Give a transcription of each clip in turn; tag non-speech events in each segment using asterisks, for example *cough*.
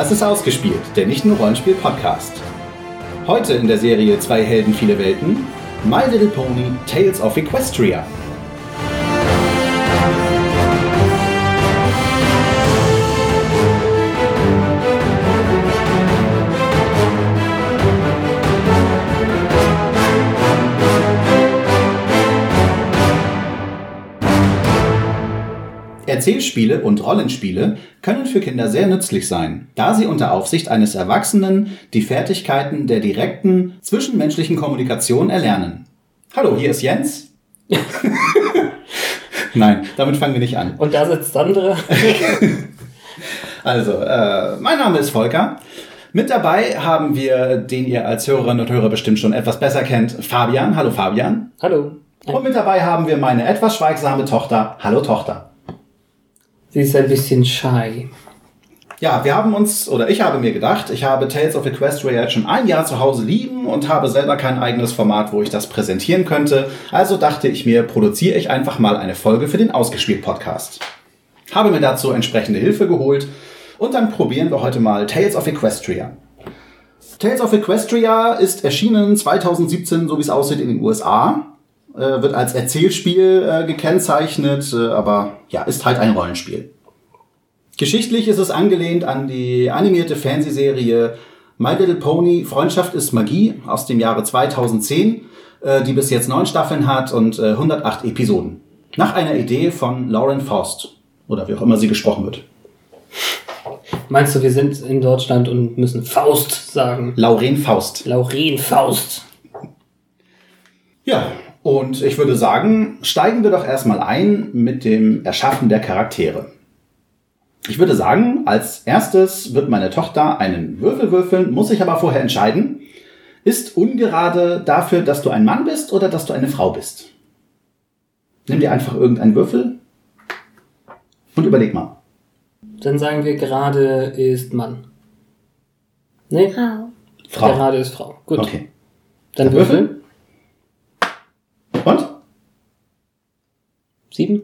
Das ist ausgespielt, der nicht nur Rollenspiel-Podcast. Heute in der Serie Zwei Helden, viele Welten, My Little Pony Tales of Equestria. Erzählspiele und Rollenspiele können für Kinder sehr nützlich sein, da sie unter Aufsicht eines Erwachsenen die Fertigkeiten der direkten zwischenmenschlichen Kommunikation erlernen. Hallo, hier ist Jens. *laughs* Nein, damit fangen wir nicht an. Und da sitzt Sandra. *laughs* also, äh, mein Name ist Volker. Mit dabei haben wir, den ihr als Hörerinnen und Hörer bestimmt schon etwas besser kennt, Fabian. Hallo Fabian. Hallo. Und mit dabei haben wir meine etwas schweigsame Tochter. Hallo Tochter. Sie ist ein bisschen shy. Ja, wir haben uns, oder ich habe mir gedacht, ich habe Tales of Equestria jetzt schon ein Jahr zu Hause liegen und habe selber kein eigenes Format, wo ich das präsentieren könnte. Also dachte ich mir, produziere ich einfach mal eine Folge für den Ausgespielt-Podcast. Habe mir dazu entsprechende Hilfe geholt und dann probieren wir heute mal Tales of Equestria. Tales of Equestria ist erschienen 2017, so wie es aussieht, in den USA äh, wird als Erzählspiel äh, gekennzeichnet, äh, aber ja, ist halt ein Rollenspiel. Geschichtlich ist es angelehnt an die animierte Fernsehserie My Little Pony Freundschaft ist Magie aus dem Jahre 2010, äh, die bis jetzt neun Staffeln hat und äh, 108 Episoden. Nach einer Idee von Lauren Faust oder wie auch immer sie gesprochen wird. Meinst du, wir sind in Deutschland und müssen Faust sagen? Lauren Faust. Lauren Faust. Ja, und ich würde sagen, steigen wir doch erstmal ein mit dem Erschaffen der Charaktere. Ich würde sagen, als erstes wird meine Tochter einen Würfel würfeln, muss sich aber vorher entscheiden, ist ungerade dafür, dass du ein Mann bist oder dass du eine Frau bist. Nimm dir einfach irgendeinen Würfel und überleg mal. Dann sagen wir, gerade ist Mann. Nee? Frau. Frau. Gerade ist Frau. Gut. Okay. Dann Der Würfel? würfeln. Und? Sieben?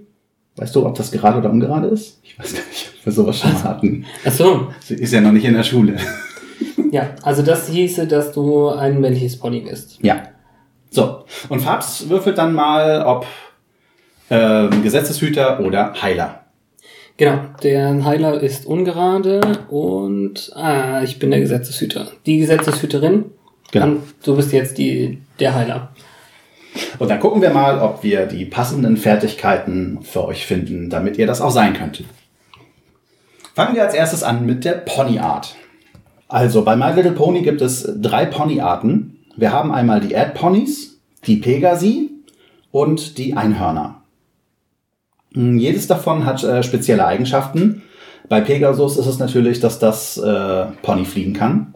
Weißt du, ob das gerade oder ungerade ist? Ich weiß gar nicht, ob wir sowas schon mal hatten. Ach so. Sie ist ja noch nicht in der Schule. Ja, also das hieße, dass du ein männliches Pony bist. Ja. So. Und Fabs würfelt dann mal, ob ähm, Gesetzeshüter oder Heiler. Genau, der Heiler ist ungerade und ah, ich bin der Gesetzeshüter. Die Gesetzeshüterin. Genau. Und du bist jetzt die, der Heiler. Und dann gucken wir mal, ob wir die passenden Fertigkeiten für euch finden, damit ihr das auch sein könnt. Fangen wir als erstes an mit der Ponyart. Also bei My Little Pony gibt es drei Ponyarten. Wir haben einmal die Ad-Ponys, die Pegasi und die Einhörner. Hm, Jedes davon hat äh, spezielle Eigenschaften. Bei Pegasus ist es natürlich, dass das äh, Pony fliegen kann.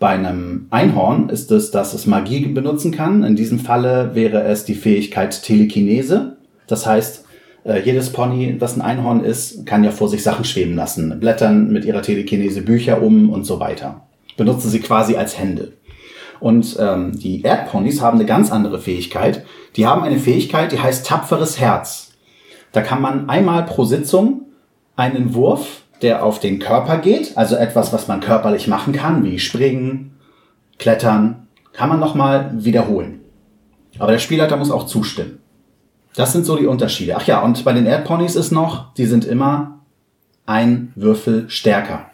Bei einem Einhorn ist es, dass es Magie benutzen kann. In diesem Falle wäre es die Fähigkeit Telekinese. Das heißt, äh, jedes Pony, das ein Einhorn ist, kann ja vor sich Sachen schweben lassen. Blättern mit ihrer Telekinese Bücher um und so weiter. Benutzen sie quasi als Hände. Und ähm, die Erdponys haben eine ganz andere Fähigkeit. Die haben eine Fähigkeit, die heißt tapferes Herz. Da kann man einmal pro Sitzung einen Wurf, der auf den Körper geht, also etwas, was man körperlich machen kann, wie springen, klettern, kann man nochmal wiederholen. Aber der Spielleiter muss auch zustimmen. Das sind so die Unterschiede. Ach ja, und bei den Erdponys ist noch, die sind immer ein Würfel stärker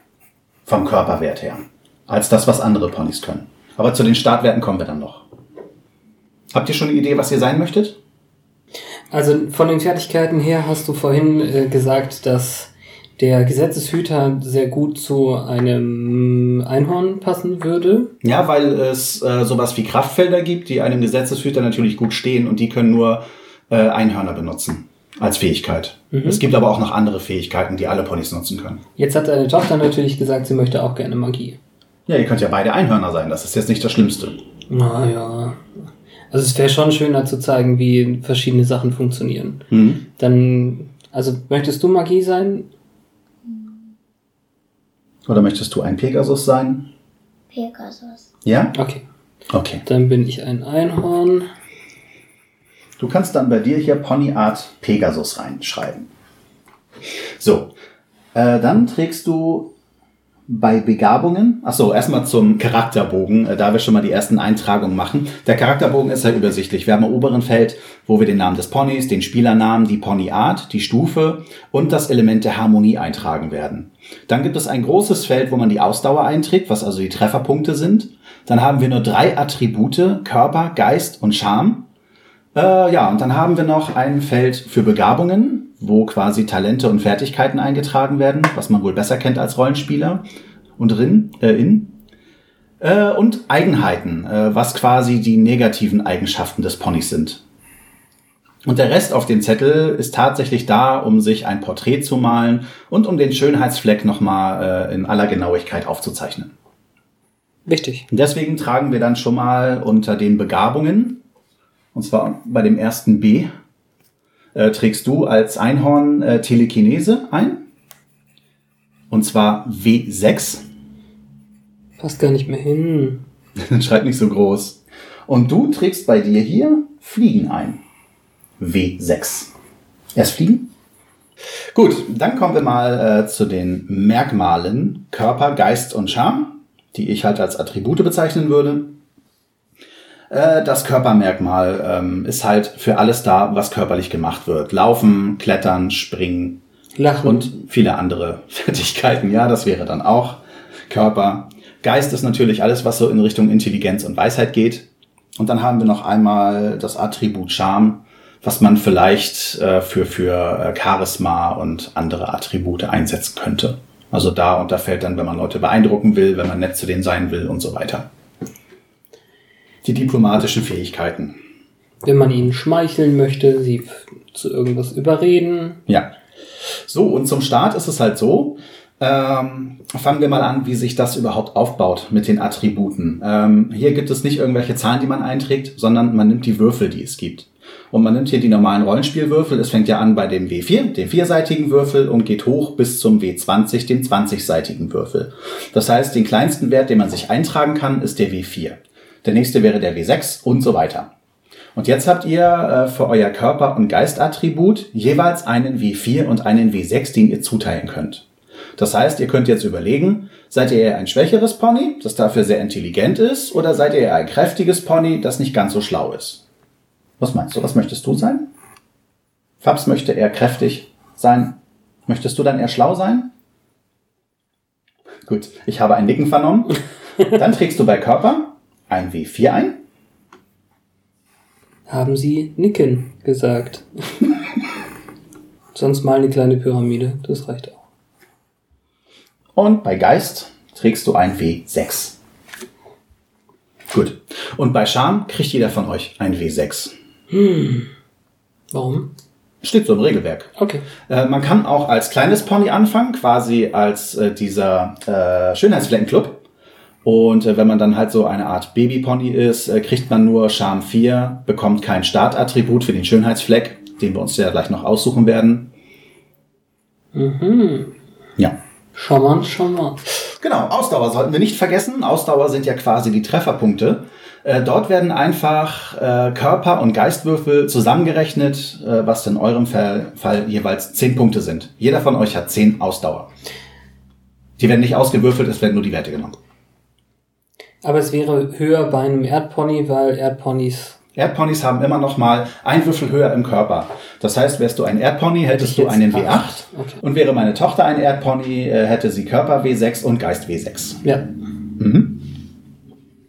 vom Körperwert her, als das, was andere Ponys können. Aber zu den Startwerten kommen wir dann noch. Habt ihr schon eine Idee, was ihr sein möchtet? Also von den Fertigkeiten her hast du vorhin äh, gesagt, dass der Gesetzeshüter sehr gut zu einem Einhorn passen würde. Ja, weil es äh, sowas wie Kraftfelder gibt, die einem Gesetzeshüter natürlich gut stehen und die können nur äh, Einhörner benutzen als Fähigkeit. Es gibt aber auch noch andere Fähigkeiten, die alle Ponys nutzen können. Jetzt hat deine Tochter natürlich gesagt, sie möchte auch gerne Magie. Ja, ihr könnt ja beide Einhörner sein, das ist jetzt nicht das Schlimmste. Naja. Also es wäre schon schöner zu zeigen, wie verschiedene Sachen funktionieren. Mhm. Dann, also möchtest du Magie sein? Oder möchtest du ein Pegasus sein? Pegasus. Ja? Okay. Okay. Dann bin ich ein Einhorn. Du kannst dann bei dir hier Ponyart Pegasus reinschreiben. So, äh, dann trägst du bei Begabungen, ach so, erstmal zum Charakterbogen, äh, da wir schon mal die ersten Eintragungen machen. Der Charakterbogen ist halt übersichtlich. Wir haben im oberen Feld, wo wir den Namen des Ponys, den Spielernamen, die Ponyart, die Stufe und das Element der Harmonie eintragen werden. Dann gibt es ein großes Feld, wo man die Ausdauer einträgt, was also die Trefferpunkte sind. Dann haben wir nur drei Attribute, Körper, Geist und Charme. Äh, ja, und dann haben wir noch ein Feld für Begabungen, wo quasi Talente und Fertigkeiten eingetragen werden, was man wohl besser kennt als Rollenspieler und drin, äh, in. Äh, und Eigenheiten, äh, was quasi die negativen Eigenschaften des Ponys sind. Und der Rest auf dem Zettel ist tatsächlich da, um sich ein Porträt zu malen und um den Schönheitsfleck nochmal äh, in aller Genauigkeit aufzuzeichnen. Wichtig. Und deswegen tragen wir dann schon mal unter den Begabungen, und zwar bei dem ersten B, äh, trägst du als Einhorn äh, Telekinese ein. Und zwar W6. Passt gar nicht mehr hin. *laughs* Schreib nicht so groß. Und du trägst bei dir hier Fliegen ein. W6. Erst Fliegen? Gut, dann kommen wir mal äh, zu den Merkmalen Körper, Geist und Charme, die ich halt als Attribute bezeichnen würde. Äh, das Körpermerkmal ähm, ist halt für alles da, was körperlich gemacht wird. Laufen, klettern, springen Lachen. und viele andere *laughs* Fertigkeiten. Ja, das wäre dann auch Körper. Geist ist natürlich alles, was so in Richtung Intelligenz und Weisheit geht. Und dann haben wir noch einmal das Attribut Charme, was man vielleicht äh, für, für äh, Charisma und andere Attribute einsetzen könnte. Also da unterfällt dann, wenn man Leute beeindrucken will, wenn man nett zu denen sein will und so weiter die diplomatischen Fähigkeiten. Wenn man ihnen schmeicheln möchte, sie zu irgendwas überreden. Ja. So, und zum Start ist es halt so, ähm, fangen wir mal an, wie sich das überhaupt aufbaut mit den Attributen. Ähm, hier gibt es nicht irgendwelche Zahlen, die man einträgt, sondern man nimmt die Würfel, die es gibt. Und man nimmt hier die normalen Rollenspielwürfel. Es fängt ja an bei dem W4, dem vierseitigen Würfel, und geht hoch bis zum W20, dem 20-seitigen Würfel. Das heißt, den kleinsten Wert, den man sich eintragen kann, ist der W4 der nächste wäre der W6 und so weiter. Und jetzt habt ihr äh, für euer Körper- und Geistattribut jeweils einen W4 und einen W6, den ihr zuteilen könnt. Das heißt, ihr könnt jetzt überlegen, seid ihr eher ein schwächeres Pony, das dafür sehr intelligent ist, oder seid ihr eher ein kräftiges Pony, das nicht ganz so schlau ist? Was meinst du? Was möchtest du sein? Fabs möchte eher kräftig sein. Möchtest du dann eher schlau sein? Gut, ich habe ein Nicken vernommen. *laughs* Dann trägst du bei Körper ein W4 ein? Haben Sie Nicken gesagt. *laughs* Sonst mal eine kleine Pyramide, das reicht auch. Und bei Geist trägst du ein W6. Gut. Und bei Charme kriegt jeder von euch ein W6. Hm. Warum? Steht so im Regelwerk. Okay. Äh, man kann auch als kleines Pony anfangen, quasi als äh, dieser äh, Schönheitsfleckenclub. Und äh, wenn man dann halt so eine Art Babypony ist, äh, kriegt man nur Charme 4, bekommt kein Startattribut für den Schönheitsfleck, den wir uns ja gleich noch aussuchen werden. Mhm. Ja. Charmant, charmant. Genau, Ausdauer sollten wir nicht vergessen. Ausdauer sind ja quasi die Trefferpunkte. Äh, dort werden einfach äh, Körper- und Geistwürfel zusammengerechnet, äh, was in eurem Fall, Fall jeweils 10 Punkte sind. Jeder von euch hat 10 Ausdauer. Die werden nicht ausgewürfelt, es werden nur die Werte genommen. Aber es wäre höher bei einem Erdpony, weil Erdponys. Erdponys haben immer noch mal ein Würfel höher im Körper. Das heißt, wärst du ein Erdpony, hättest Hätte du einen jetzt W8. acht. Okay. Und wäre meine Tochter ein Erdpony, äh, hätte sie Körper W6 und Geist W6. Ja. Mhm.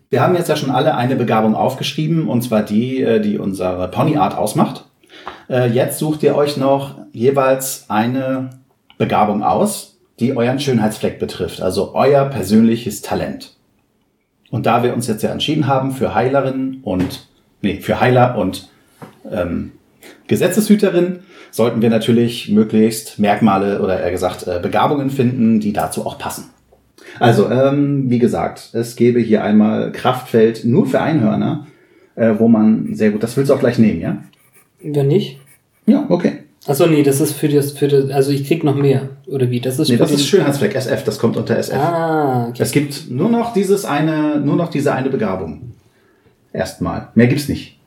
Wir haben jetzt ja schon alle eine Begabung aufgeschrieben, und zwar die, äh, die unsere Ponyart ausmacht. Äh, Jetzt sucht ihr euch noch jeweils eine Begabung aus, die euren Schönheitsfleck betrifft, also euer persönliches Talent. Und da wir uns jetzt ja entschieden haben für Heilerin und, nee, für Heiler und ähm, Gesetzeshüterin, sollten wir natürlich möglichst Merkmale oder eher gesagt äh, Begabungen finden, die dazu auch passen. Also, ähm, wie gesagt, es gäbe hier einmal Kraftfeld nur für Einhörner, äh, wo man sehr gut, das willst du auch gleich nehmen, ja? Wenn nicht? Ja, okay. Achso, nee, das ist für das, für das, also ich krieg noch mehr. Oder wie? Das ist Nee, das ist Schönheitsfleck, SF, das kommt unter SF. Ah, okay. Es gibt nur noch dieses eine, nur noch diese eine Begabung. Erstmal. Mehr gibt's nicht.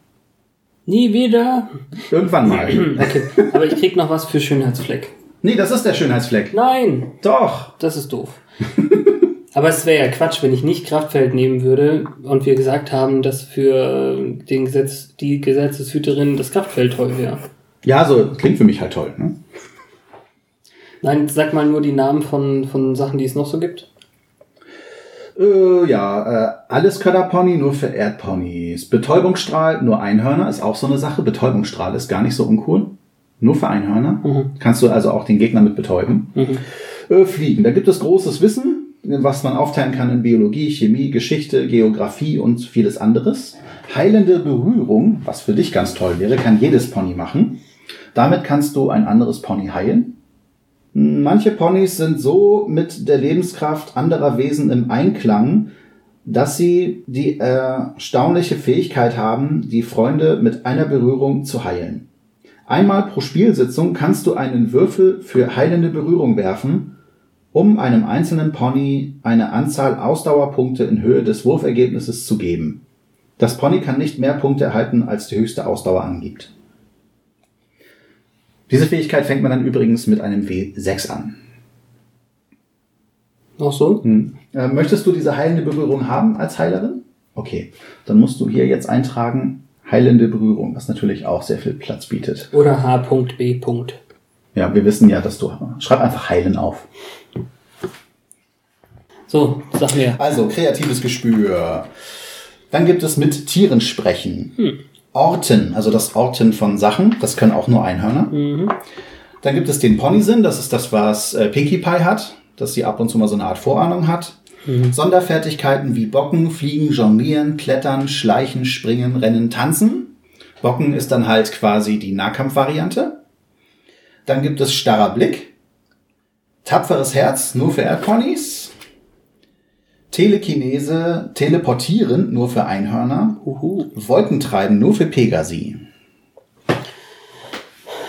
Nie wieder. Irgendwann mal. *clears throat* Okay. Aber ich krieg noch was für Schönheitsfleck. nee, das ist der Schönheitsfleck. Nein, Doch. das ist doof. *laughs* Aber es wäre ja Quatsch, wenn ich nicht Kraftfeld nehmen würde und wir gesagt haben, dass für den Gesetz, die Gesetzeshüterin das Kraftfeld toll wäre. Ja, so klingt für mich halt toll. Ne? Nein, sag mal nur die Namen von, von Sachen, die es noch so gibt. Äh, ja, äh, alles Körderpony, nur für Erdponys. Betäubungsstrahl, nur Einhörner, ist auch so eine Sache. Betäubungsstrahl ist gar nicht so uncool. Nur für Einhörner. Mhm. Kannst du also auch den Gegner mit betäuben. Mhm. Äh, Fliegen, da gibt es großes Wissen, was man aufteilen kann in Biologie, Chemie, Geschichte, Geografie und vieles anderes. Heilende Berührung, was für dich ganz toll wäre, kann jedes Pony machen. Damit kannst du ein anderes Pony heilen. Manche Ponys sind so mit der Lebenskraft anderer Wesen im Einklang, dass sie die erstaunliche Fähigkeit haben, die Freunde mit einer Berührung zu heilen. Einmal pro Spielsitzung kannst du einen Würfel für heilende Berührung werfen, um einem einzelnen Pony eine Anzahl Ausdauerpunkte in Höhe des Wurfergebnisses zu geben. Das Pony kann nicht mehr Punkte erhalten, als die höchste Ausdauer angibt. Diese Fähigkeit fängt man dann übrigens mit einem W6 an. Ach so? Hm. Äh, möchtest du diese heilende Berührung haben als Heilerin? Okay, dann musst du hier jetzt eintragen heilende Berührung, was natürlich auch sehr viel Platz bietet. Oder H.B. Ja, wir wissen ja, dass du schreib einfach heilen auf. So, sag mir. Also kreatives Gespür. Dann gibt es mit Tieren sprechen. Hm. Orten, also das Orten von Sachen, das können auch nur Einhörner. Mhm. Dann gibt es den Ponysinn, das ist das, was äh, Pinkie Pie hat, dass sie ab und zu mal so eine Art Vorahnung hat. Mhm. Sonderfertigkeiten wie Bocken, Fliegen, Jonglieren, Klettern, Schleichen, Springen, Rennen, Tanzen. Bocken ist dann halt quasi die Nahkampfvariante. Dann gibt es starrer Blick. Tapferes Herz, nur für Erdponys. Telekinese, teleportieren, nur für Einhörner. Uhu. Wolkentreiben, nur für Pegasi.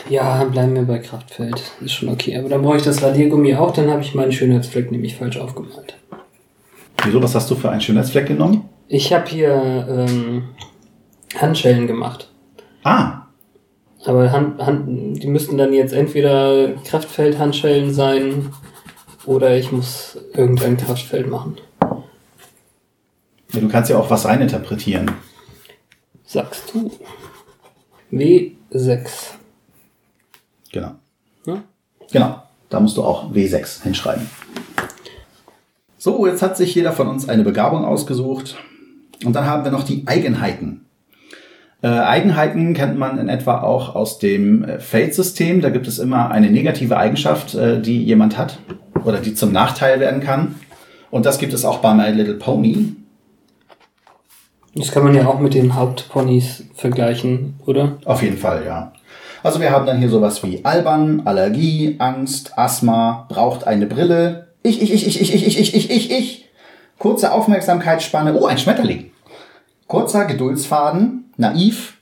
Ja, bleiben wir bei Kraftfeld. Ist schon okay. Aber dann brauche ich das Radiergummi auch, dann habe ich meinen Schönheitsfleck nämlich falsch aufgemalt. Wieso, was hast du für einen Schönheitsfleck genommen? Ich habe hier ähm, Handschellen gemacht. Ah, Aber Hand, Hand, die müssten dann jetzt entweder Kraftfeld-Handschellen sein oder ich muss irgendein Kraftfeld machen. Ja, du kannst ja auch was reininterpretieren. Sagst du. W6. Genau. Ja? Genau. Da musst du auch W6 hinschreiben. So, jetzt hat sich jeder von uns eine Begabung ausgesucht. Und dann haben wir noch die Eigenheiten. Äh, Eigenheiten kennt man in etwa auch aus dem äh, Fate-System. Da gibt es immer eine negative Eigenschaft, äh, die jemand hat oder die zum Nachteil werden kann. Und das gibt es auch bei My Little Pony. Das kann man ja auch mit den Hauptponys vergleichen, oder? Auf jeden Fall, ja. Also wir haben dann hier sowas wie Albern, Allergie, Angst, Asthma, braucht eine Brille, ich, ich, ich, ich, ich, ich, ich, ich, ich, ich, ich. Kurze Aufmerksamkeitsspanne, oh, ein Schmetterling. Kurzer Geduldsfaden, naiv.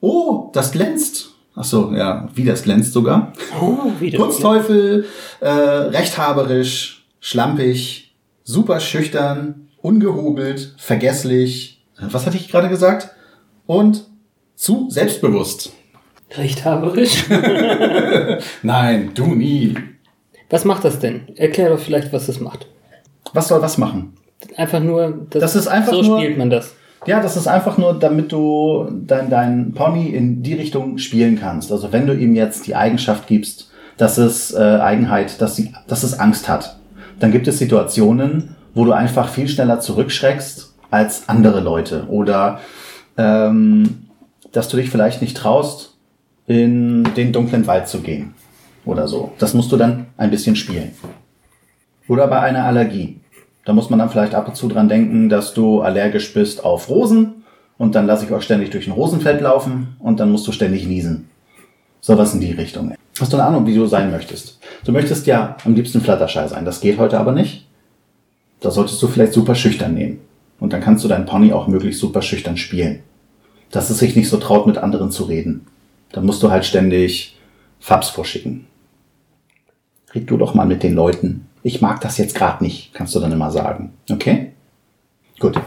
Oh, das glänzt. Ach so, ja, wie das glänzt sogar. Oh, wieder. Kurzteufel, äh, rechthaberisch, schlampig, super schüchtern, ungehobelt, vergesslich. Was hatte ich gerade gesagt? Und zu selbstbewusst. Rechthaberisch. *laughs* Nein, du nie. Was macht das denn? Erklär doch vielleicht, was das macht. Was soll was machen? Einfach nur, Das ist einfach so nur- spielt man das. Ja, das ist einfach nur, damit du dein, dein Pony in die Richtung spielen kannst. Also wenn du ihm jetzt die Eigenschaft gibst, dass es äh, Eigenheit, dass, sie, dass es Angst hat, dann gibt es Situationen, wo du einfach viel schneller zurückschreckst als andere Leute. Oder ähm, dass du dich vielleicht nicht traust, in den dunklen Wald zu gehen. Oder so. Das musst du dann ein bisschen spielen. Oder bei einer Allergie. Da muss man dann vielleicht ab und zu dran denken, dass du allergisch bist auf Rosen und dann lasse ich euch ständig durch ein Rosenfeld laufen und dann musst du ständig niesen. Sowas in die Richtung. Hast du eine Ahnung, wie du sein möchtest? Du möchtest ja am liebsten Flatterschei sein. Das geht heute aber nicht. Da solltest du vielleicht super schüchtern nehmen. Und dann kannst du deinen Pony auch möglichst super schüchtern spielen. Dass es sich nicht so traut, mit anderen zu reden. Dann musst du halt ständig Fabs vorschicken. Red du doch mal mit den Leuten. Ich mag das jetzt gerade nicht, kannst du dann immer sagen. Okay? Gut.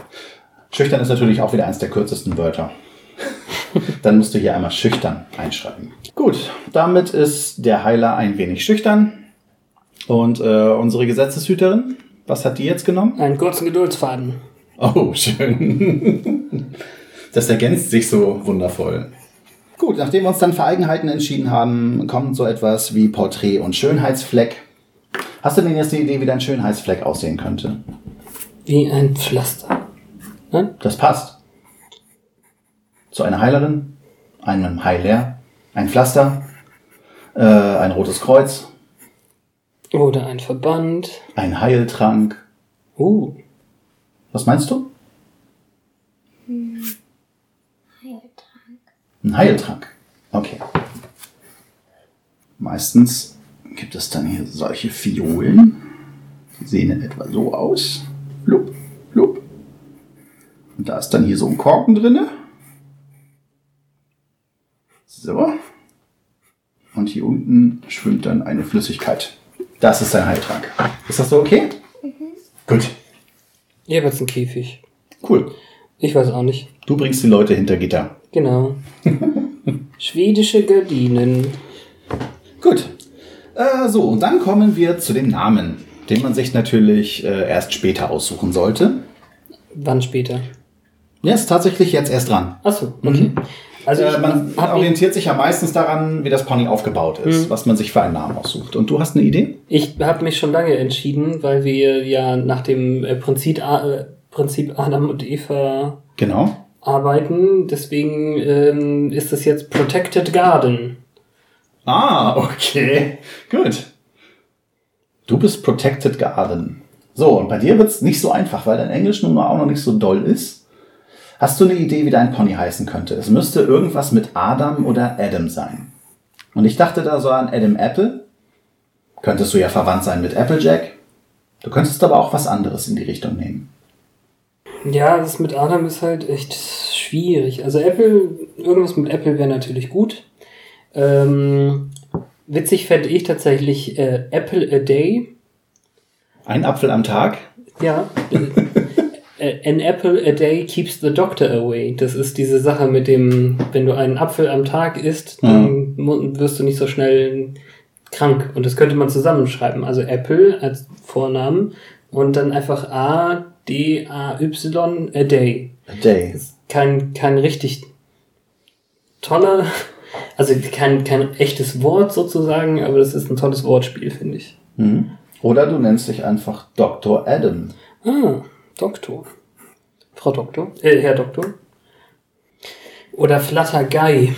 Schüchtern ist natürlich auch wieder eins der kürzesten Wörter. *laughs* dann musst du hier einmal schüchtern einschreiben. Gut, damit ist der Heiler ein wenig schüchtern. Und äh, unsere Gesetzeshüterin, Was hat die jetzt genommen? Einen kurzen Geduldsfaden. Oh, schön. Das ergänzt sich so wundervoll. Gut, nachdem wir uns dann für Eigenheiten entschieden haben, kommt so etwas wie Porträt und Schönheitsfleck. Hast du denn jetzt eine Idee, wie dein Schönheitsfleck aussehen könnte? Wie ein Pflaster. Nein? Das passt. Zu einer Heilerin, einem Heiler, ein Pflaster, äh, ein rotes Kreuz, Oder ein Verband. ein Heiltrank. Uh, Was meinst du? Heiltrank. Ein Heiltrank. Okay. Meistens gibt es dann hier solche Fiolen. Die sehen in etwa so aus. Flup, flup. Und da ist dann hier so ein Korken drinne. So. Und hier unten schwimmt dann eine Flüssigkeit. Das ist ein Heiltrank. Ist das so okay? Gut. Jetzt einen Käfig. Cool. Ich weiß auch nicht. Du bringst die Leute hinter Gitter. Genau. *laughs* Schwedische Gardinen. Gut. Äh, so, und dann kommen wir zu dem Namen, den man sich natürlich äh, erst später aussuchen sollte. Wann später? Ja, ist tatsächlich jetzt erst dran. Achso, okay. Also Äh, man orientiert sich ja meistens daran, wie das Pony aufgebaut ist, was man sich für einen Namen aussucht. Und du hast eine Idee? ich hab mich schon lange entschieden, weil wir ja nach dem äh, Prinzip, äh, Prinzip Adam und Eva Genau. arbeiten. Deswegen ähm, ist das jetzt Protected Garden. Ah, okay. Gut. Du bist Protected Garden. So, und bei dir wird's nicht so einfach, weil dein Englisch nun mal auch noch nicht so doll ist. Hast du eine Idee, wie dein Pony heißen könnte? Es müsste irgendwas mit Adam oder Adam sein. Und ich dachte da so an Adam Apple. Könntest du ja verwandt sein mit Applejack. Du könntest aber auch was anderes in die Richtung nehmen. Ja, das mit Adam ist halt echt schwierig. Also Apple, irgendwas mit Apple wäre natürlich gut. Ähm, witzig fände ich tatsächlich äh, Apple a Day. Ein Apfel am Tag. Ja. *laughs* Äh, An apple a day keeps the doctor away. Das ist diese Sache mit dem, wenn du einen Apfel am Tag isst, dann mu- wirst du nicht so schnell krank. Und das könnte man zusammenschreiben. Also Apple als Vornamen und dann einfach A, D, A, Y, a day. A day. ist kein, kein richtig toller, also kein, kein echtes Wort sozusagen, aber das ist ein tolles Wortspiel, finde ich. Hm. Oder du nennst dich einfach Dr. Adam. Ah, Doktor. Frau Doktor, äh, Herr Doktor. Oder Flutter Guy.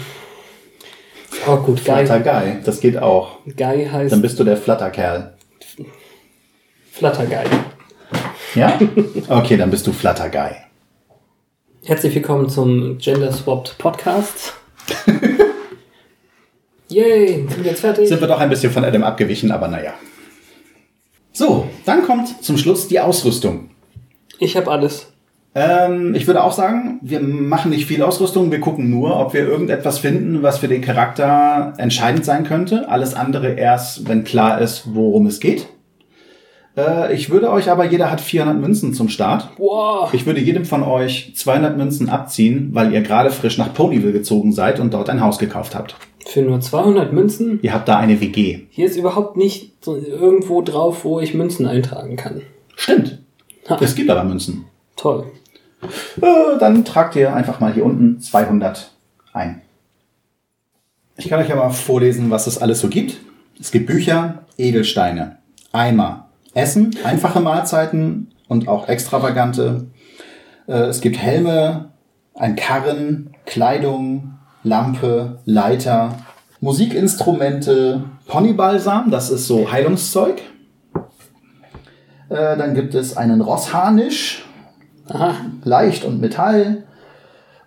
Oh gut, Guy. Flutter Guy. Das geht auch. Guy heißt Dann bist du der Flatterkerl. Flutter Guy. Ja? Okay, dann bist du Flutter Guy. Herzlich willkommen zum Gender Swapped Podcast. *laughs* Yay, sind wir jetzt fertig? Sind wir doch ein bisschen von Adam abgewichen, aber naja. So, dann kommt zum Schluss die Ausrüstung. Ich habe alles. Ähm, ich würde auch sagen, wir machen nicht viel Ausrüstung, wir gucken nur, ob wir irgendetwas finden, was für den Charakter entscheidend sein könnte. Alles andere erst, wenn klar ist, worum es geht. Äh, ich würde euch aber, jeder hat 400 Münzen zum Start. Wow. Ich würde jedem von euch 200 Münzen abziehen, weil ihr gerade frisch nach Ponyville gezogen seid und dort ein Haus gekauft habt. Für nur 200 Münzen? Ihr habt da eine WG. Hier ist überhaupt nicht so irgendwo drauf, wo ich Münzen eintragen kann. Stimmt. Ha. Es gibt aber Münzen. Toll. Äh, dann tragt ihr einfach mal hier unten 200 ein. Ich kann euch ja mal vorlesen, was es alles so gibt. Es gibt Bücher, Edelsteine, Eimer, Essen, einfache Mahlzeiten und auch extravagante. Äh, Es gibt Helme, ein Karren, Kleidung, Lampe, Leiter, Musikinstrumente, Ponybalsam, das ist so Heilungszeug. Äh, Dann gibt es einen Rossharnisch, Aha. leicht und Metall.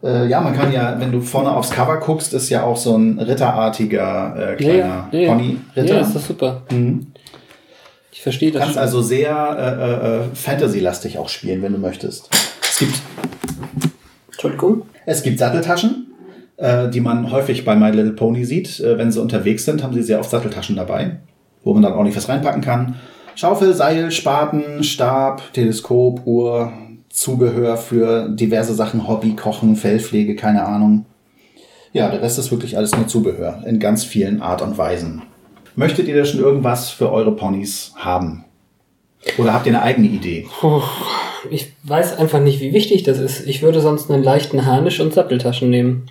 Äh, ja, man kann ja, wenn du vorne aufs Cover guckst, ist ja auch so ein ritterartiger äh, kleiner ja, ja. Pony-Ritter. Ja, ist das super. Mhm. Ich verstehe das Kannst schon. also sehr äh, äh, Fantasy-lastig auch spielen, wenn du möchtest. Es gibt, Entschuldigung. es gibt Satteltaschen, äh, die man häufig bei My Little Pony sieht. Äh, wenn sie unterwegs sind, haben sie sehr oft Satteltaschen dabei, wo man dann ordentlich was reinpacken kann. Schaufel, Seil, Spaten, Stab, Teleskop, Uhr, Zubehör für diverse Sachen, Hobby, Kochen, Fellpflege, keine Ahnung. Ja, der Rest ist wirklich alles nur Zubehör in ganz vielen Art und Weisen. Möchtet ihr da schon irgendwas für eure Ponys haben? Oder habt ihr eine eigene Idee? Ich weiß einfach nicht, wie wichtig das ist. Ich würde sonst einen leichten Harnisch und Satteltaschen nehmen.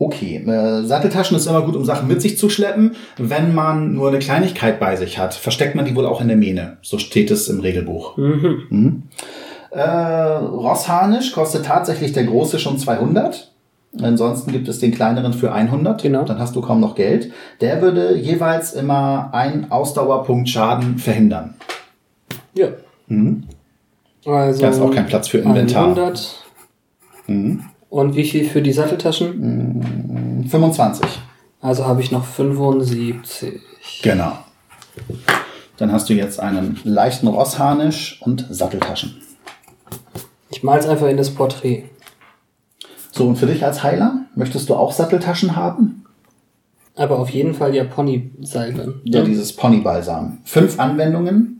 Okay, äh, Satteltaschen ist immer gut, um Sachen mit sich zu schleppen. Wenn man nur eine Kleinigkeit bei sich hat, versteckt man die wohl auch in der Mähne. So steht es im Regelbuch. Mhm. Mhm. Äh, Rossharnisch kostet tatsächlich der große schon 200. Ansonsten gibt es den kleineren für 100. Genau. Dann hast du kaum noch Geld. Der würde jeweils immer einen Ausdauerpunkt Schaden verhindern. Ja. Mhm. Also Da ist auch kein Platz für Inventar. 100. Mhm. Und wie viel für die Satteltaschen? 25. Also habe ich noch 75. Genau. Dann hast du jetzt einen leichten Rossharnisch und Satteltaschen. Ich mal's einfach in das Porträt. So, und für dich als Heiler, möchtest du auch Satteltaschen haben? Aber auf jeden Fall ja Ponysalbe. Ja, dieses Ponybalsam. Fünf Anwendungen.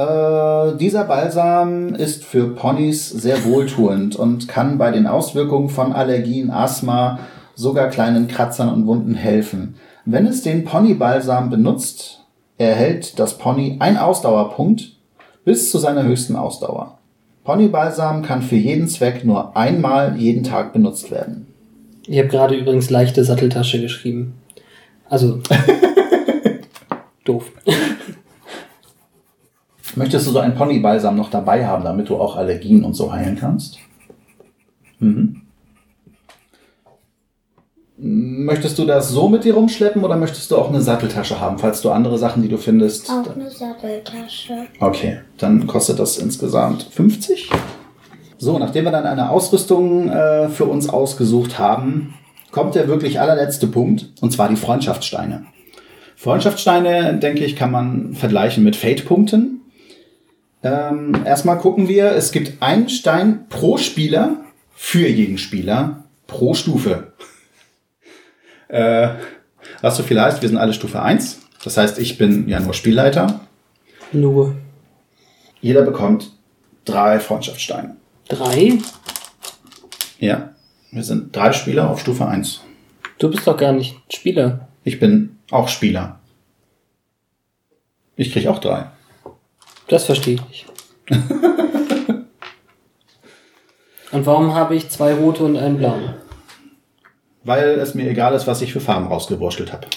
Äh, dieser Balsam ist für Ponys sehr wohltuend und kann bei den Auswirkungen von Allergien, Asthma, sogar kleinen Kratzern und Wunden helfen. Wenn es den Ponybalsam benutzt, erhält das Pony ein Ausdauerpunkt bis zu seiner höchsten Ausdauer. Ponybalsam kann für jeden Zweck nur einmal jeden Tag benutzt werden. Ich habe gerade übrigens leichte Satteltasche geschrieben. Also. *laughs* doof. Möchtest du so einen Ponybalsam noch dabei haben, damit du auch Allergien und so heilen kannst? Mhm. Möchtest du das so mit dir rumschleppen oder möchtest du auch eine Satteltasche haben, falls du andere Sachen, die du findest? Auch eine Satteltasche. Okay, dann kostet das insgesamt 50. So, nachdem wir dann eine Ausrüstung äh, für uns ausgesucht haben, kommt der wirklich allerletzte Punkt, und zwar die Freundschaftssteine. Freundschaftssteine, denke ich, kann man vergleichen mit Fate-Punkten. Ähm, erstmal gucken wir, es gibt einen Stein pro Spieler für jeden Spieler pro Stufe. Äh, was du vielleicht, wir sind alle Stufe 1. Das heißt, ich bin ja nur Spielleiter. Nur Jeder bekommt drei Freundschaftssteine. drei? Ja, wir sind drei Spieler auf Stufe 1. Du bist doch gar nicht Spieler. Ich bin auch Spieler. Ich krieg auch drei. Das verstehe ich *laughs* und warum habe ich zwei rote und einen blauen? Weil es mir egal ist, was ich für Farben rausgewurschtelt habe.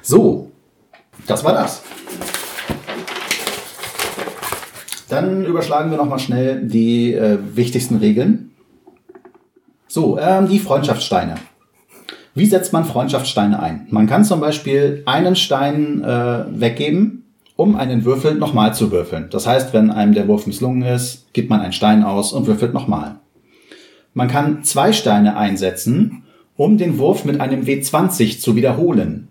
So, das war das. Dann überschlagen wir nochmal schnell die äh, wichtigsten Regeln. So, ähm, die Freundschaftssteine. Wie setzt man Freundschaftssteine ein? Man kann zum Beispiel einen Stein äh, weggeben, um einen Würfel nochmal zu würfeln. Das heißt, wenn einem der Wurf misslungen ist, gibt man einen Stein aus und würfelt nochmal. Man kann zwei Steine einsetzen, um den Wurf mit einem W20 zu wiederholen.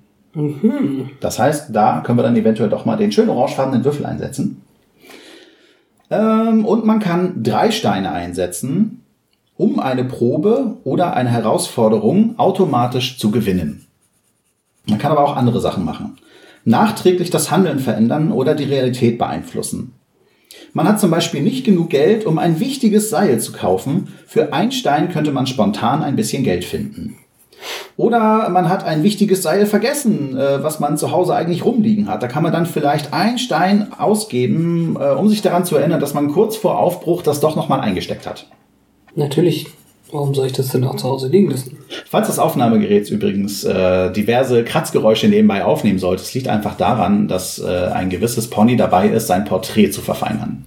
Das heißt, da können wir dann eventuell doch mal den schön orangefarbenen Würfel einsetzen. Ähm, und man kann drei Steine einsetzen, um eine Probe oder eine Herausforderung automatisch zu gewinnen. Man kann aber auch andere Sachen machen. Nachträglich das Handeln verändern oder die Realität beeinflussen. Man hat zum Beispiel nicht genug Geld, um ein wichtiges Seil zu kaufen. Für ein Stein könnte man spontan ein bisschen Geld finden. Oder man hat ein wichtiges Seil vergessen, äh, was man zu Hause eigentlich rumliegen hat. Da kann man dann vielleicht einen Stein ausgeben, äh, um sich daran zu erinnern, dass man kurz vor Aufbruch das doch nochmal eingesteckt hat. Natürlich. Warum soll ich das denn auch zu Hause liegen lassen? Falls das Aufnahmegerät übrigens äh, diverse Kratzgeräusche nebenbei aufnehmen sollte, es liegt einfach daran, dass äh, ein gewisses Pony dabei ist, sein Porträt zu verfeinern.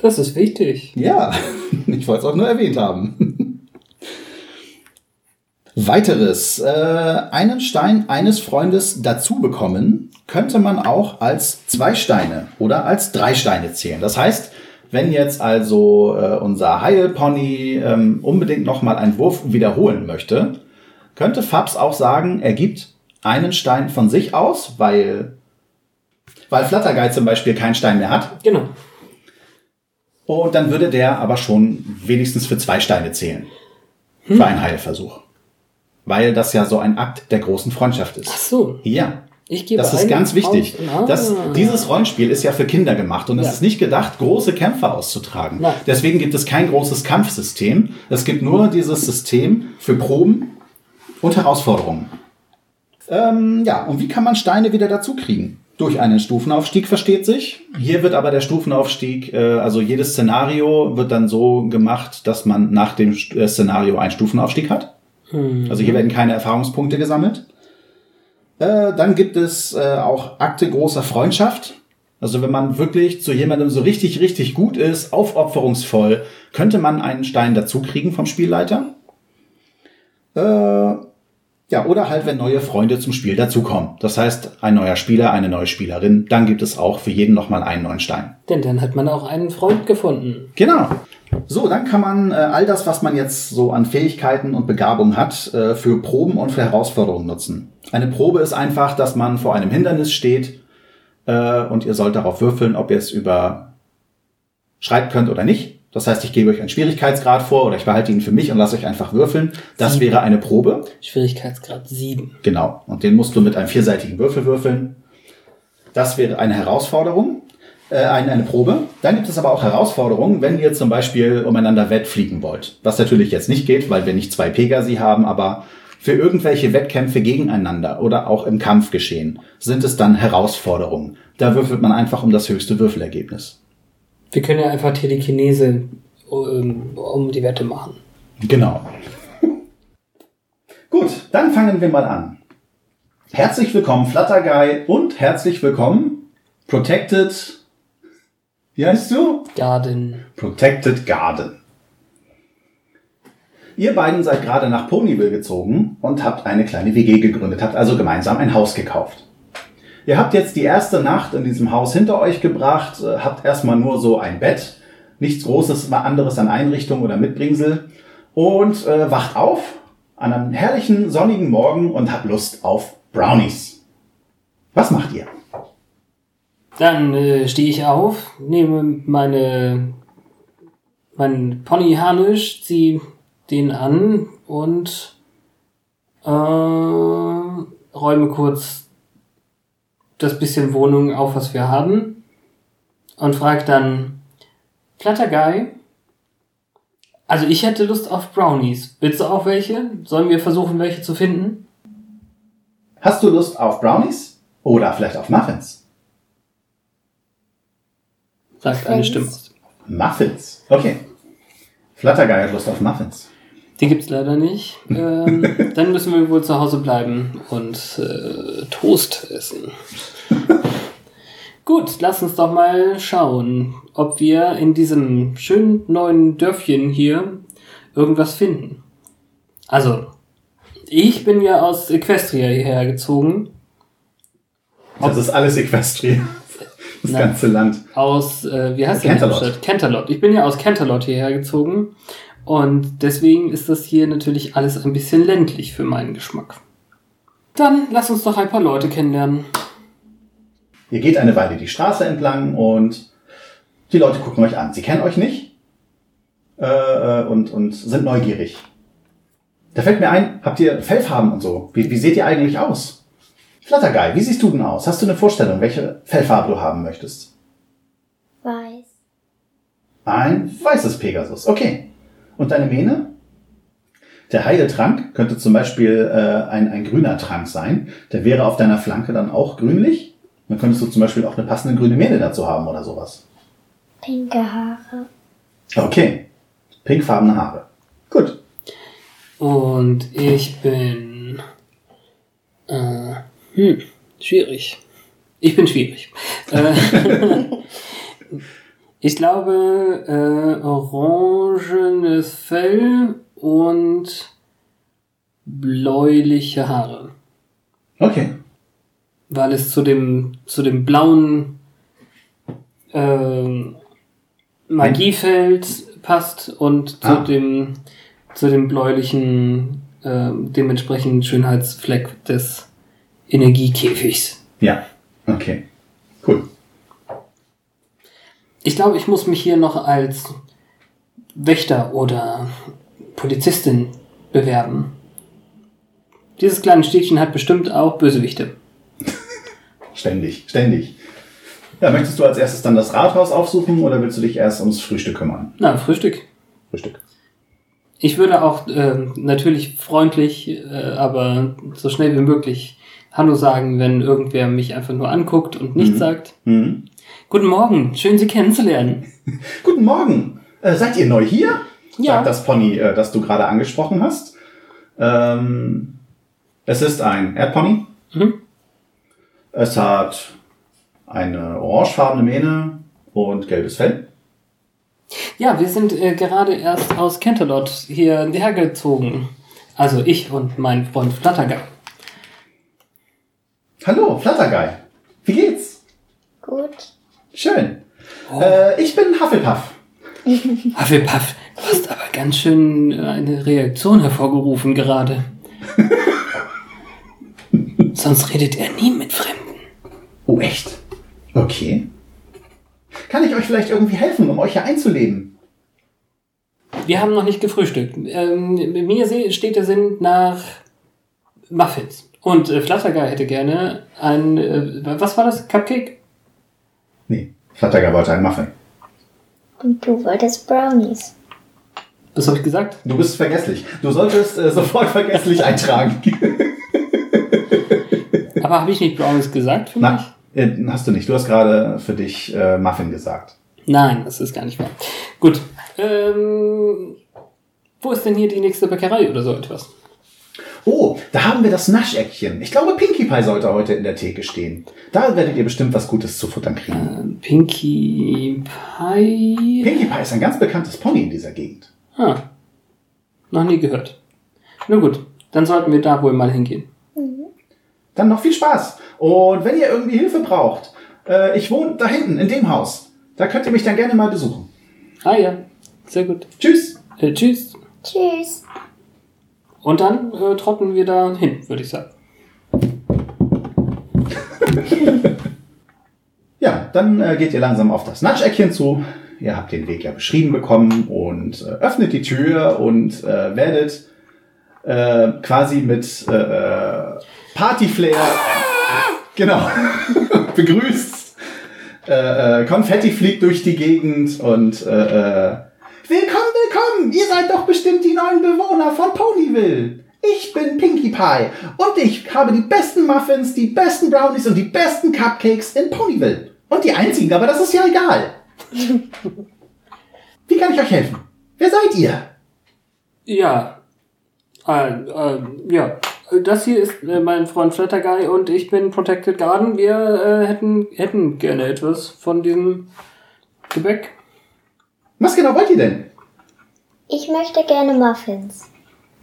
Das ist wichtig. Ja, *laughs* ich wollte es auch nur erwähnt haben. Weiteres, äh, einen Stein eines Freundes dazu bekommen, könnte man auch als zwei Steine oder als drei Steine zählen. Das heißt, wenn jetzt also äh, unser Heilpony ähm, unbedingt nochmal einen Wurf wiederholen möchte, könnte Fabs auch sagen, er gibt einen Stein von sich aus, weil, weil Flatterguy zum Beispiel keinen Stein mehr hat. Genau. Und dann würde der aber schon wenigstens für zwei Steine zählen. Für einen Heilversuch. Weil das ja so ein Akt der großen Freundschaft ist. Ach so. Ja. Ich gebe Das ist ganz wichtig. aus- Ah. Das, dieses Rollenspiel ist ja für Kinder gemacht und es Ja. ist nicht gedacht, große Kämpfe auszutragen. Nein. Deswegen gibt es kein großes Kampfsystem. Es gibt nur dieses System für Proben und Herausforderungen. Ähm, ja, und wie kann man Steine wieder dazu kriegen? Durch einen Stufenaufstieg versteht sich. Hier wird aber der Stufenaufstieg, äh, also jedes Szenario wird dann so gemacht, dass man nach dem äh, Szenario einen Stufenaufstieg hat. Also hier werden keine Erfahrungspunkte gesammelt. Äh, dann gibt es äh, auch Akte großer Freundschaft. Also wenn man wirklich zu jemandem so richtig, richtig gut ist, aufopferungsvoll, könnte man einen Stein dazu kriegen vom Spielleiter. Äh, ja, oder halt, wenn neue Freunde zum Spiel dazukommen. Das heißt, ein neuer Spieler, eine neue Spielerin, dann gibt es auch für jeden nochmal einen neuen Stein. Denn dann hat man auch einen Freund gefunden. Genau. So, dann kann man äh, all das, was man jetzt so an Fähigkeiten und Begabung hat, äh, für Proben und für Herausforderungen nutzen. Eine Probe ist einfach, dass man vor einem Hindernis steht äh, und ihr sollt darauf würfeln, ob ihr es über schreibt könnt oder nicht. Das heißt, ich gebe euch einen Schwierigkeitsgrad vor oder ich behalte ihn für mich und lasse euch einfach würfeln. Das Sieben. wäre eine Probe. Schwierigkeitsgrad 7. Genau. Und den musst du mit einem vierseitigen Würfel würfeln. Das wäre eine Herausforderung, eine, eine Probe. Dann gibt es aber auch Herausforderungen, wenn ihr zum Beispiel umeinander wettfliegen wollt. Was natürlich jetzt nicht geht, weil wir nicht zwei Pegasi haben, aber für irgendwelche Wettkämpfe gegeneinander oder auch im Kampf geschehen, sind es dann Herausforderungen. Da würfelt man einfach um das höchste Würfelergebnis. Wir können ja einfach Telekinese um, um die Wette machen. Genau. *laughs* Gut, dann fangen wir mal an. Herzlich willkommen, Flutterguy, und herzlich willkommen, Protected. Wie heißt du? Garden. Protected Garden. Ihr beiden seid gerade nach Ponyville gezogen und habt eine kleine WG gegründet, habt also gemeinsam ein Haus gekauft. Ihr habt jetzt die erste Nacht in diesem Haus hinter euch gebracht, äh, habt erstmal nur so ein Bett, nichts Großes, anderes an Einrichtung oder Mitbringsel und äh, wacht auf an einem herrlichen sonnigen Morgen und habt Lust auf Brownies. Was macht ihr? Dann äh, stehe ich auf, nehme meine meinen Pony Harnisch, ziehe den an und äh, räume kurz das bisschen Wohnung auf, was wir haben und frage dann Flutterguy. Also ich hätte Lust auf Brownies. Willst du auch welche? Sollen wir versuchen, welche zu finden? Hast du Lust auf Brownies? Oder vielleicht auf Muffins? Sagt eine Muffins. Stimme. Muffins. Okay. Flutterguy hat Lust auf Muffins. Die gibt's leider nicht. Ähm, *laughs* dann müssen wir wohl zu Hause bleiben und äh, Toast essen. *laughs* Gut, lass uns doch mal schauen, ob wir in diesem schönen neuen Dörfchen hier irgendwas finden. Also, ich bin ja aus Equestria hierher gezogen. Das ist alles Equestrien. *laughs* Das Nein. ganze Land. Aus, äh, wie heißt die. Stadt? Canterlot. Ich bin ja aus Canterlot hierher gezogen. Und deswegen ist das hier natürlich alles ein bisschen ländlich für meinen Geschmack. Dann lass uns doch ein paar Leute kennenlernen. Ihr geht eine Weile die Straße entlang und die Leute gucken euch an. Sie kennen euch nicht äh, äh, und, und sind neugierig. Da fällt mir ein, habt ihr Fellfarben und so? Wie, wie seht ihr eigentlich aus? Flutterguy, wie siehst du denn aus? Hast du eine Vorstellung, welche Fellfarbe du haben möchtest? Weiß. Ein weißes Pegasus. Okay. Und deine Mähne? Der Heiltrank könnte zum Beispiel äh, ein, ein grüner Trank sein. Der wäre auf deiner Flanke dann auch grünlich. Dann könntest du zum Beispiel auch eine passende grüne Mähne dazu haben oder sowas. Pinke Haare. Okay. Pinkfarbene Haare. Gut. Und ich bin. Äh, hm, schwierig. Ich bin schwierig. Äh, *laughs* ich glaube, äh, orangenes Fell und bläuliche Haare. Okay. Weil es zu dem, zu dem blauen ähm, Magiefeld passt und zu Ah. dem zu dem bläulichen ähm, dementsprechend Schönheitsfleck des Energiekäfigs. Ja. Okay. Cool. Ich glaube, ich muss mich hier noch als Wächter oder Polizistin bewerben. Dieses kleine Städtchen hat bestimmt auch Bösewichte. *laughs* Ständig. Ständig. Ja, möchtest du als erstes dann das Rathaus aufsuchen oder willst du dich erst ums Frühstück kümmern? Na, Frühstück. Frühstück. Ich würde auch ähm, natürlich freundlich, äh, aber so schnell wie möglich Hallo sagen, wenn irgendwer mich einfach nur anguckt und nichts sagt. Mhm. Guten Morgen, schön Sie kennenzulernen. *laughs* Guten Morgen. Äh, seid ihr neu hier? Ja. Sagt das Pony, äh, das du gerade angesprochen hast. Ähm, es ist ein Erdpony. Mhm. Es hat eine orangefarbene Mähne und gelbes Fell. Ja, wir sind äh, gerade erst aus Canterlot hier hergezogen. Also ich und mein Freund Flatterger. Hallo, Flutterguy. Wie geht's? Gut. Schön. Äh, ich bin Hufflepuff. Hufflepuff, du hast aber ganz schön äh, eine Reaktion hervorgerufen gerade. *laughs* Sonst redet er nie mit Fremden. Oh, echt? Okay. Kann ich euch vielleicht irgendwie helfen, um euch hier einzuleben? Wir haben noch nicht gefrühstückt. Ähm, mir steht der Sinn nach Muffins. Und äh, Flatterger hätte gerne ein, äh, was war das? Cupcake? Nee, Flutterguy wollte einen Muffin. Und du wolltest Brownies. Was habe ich gesagt? Du bist vergesslich. Du solltest äh, sofort vergesslich eintragen. *laughs* Aber habe ich nicht Brownies gesagt für mich? Na, äh, hast du nicht. Du hast gerade für dich äh, Muffin gesagt. Nein, das ist gar nicht wahr. Gut. Ähm, wo ist denn hier die nächste Bäckerei oder so etwas? Oh, da haben wir das Nascheckchen. Ich glaube, Pinkie Pie sollte heute in der Theke stehen. Da werdet ihr bestimmt was Gutes zu futtern kriegen. Ähm, Pinkie Pie. Pinkie Pie ist ein ganz bekanntes Pony in dieser Gegend. Ah, noch nie gehört. Na gut, dann sollten wir da wohl mal hingehen. Dann noch viel Spaß. Und wenn ihr irgendwie Hilfe braucht, äh, ich wohne da hinten in dem Haus. Da könnt ihr mich dann gerne mal besuchen. Ah ja, sehr gut. Tschüss. Äh, tschüss. Tschüss. Und dann äh, trotten wir da hin, würde ich sagen. *laughs* Ja, dann äh, geht ihr langsam auf das Nascheckchen zu. Ihr habt den Weg ja beschrieben bekommen und äh, öffnet die Tür und äh, werdet äh, quasi mit äh, äh, Partyflair genau *laughs* begrüßt. Äh, äh, Konfetti fliegt durch die Gegend und äh, äh, Willkommen, willkommen! Ihr seid doch bestimmt die neuen Bewohner von Ponyville. Ich bin Pinkie Pie und ich habe die besten Muffins, die besten Brownies und die besten Cupcakes in Ponyville. Und die einzigen, aber das ist ja egal. *laughs* Wie kann ich euch helfen? Wer seid ihr? Ja. Äh, äh, ja. Das hier ist äh, mein Freund Flatterguy und ich bin Protected Garden. Wir äh, hätten, hätten gerne etwas von diesem Gebäck. Was genau wollt ihr denn? Ich möchte gerne Muffins.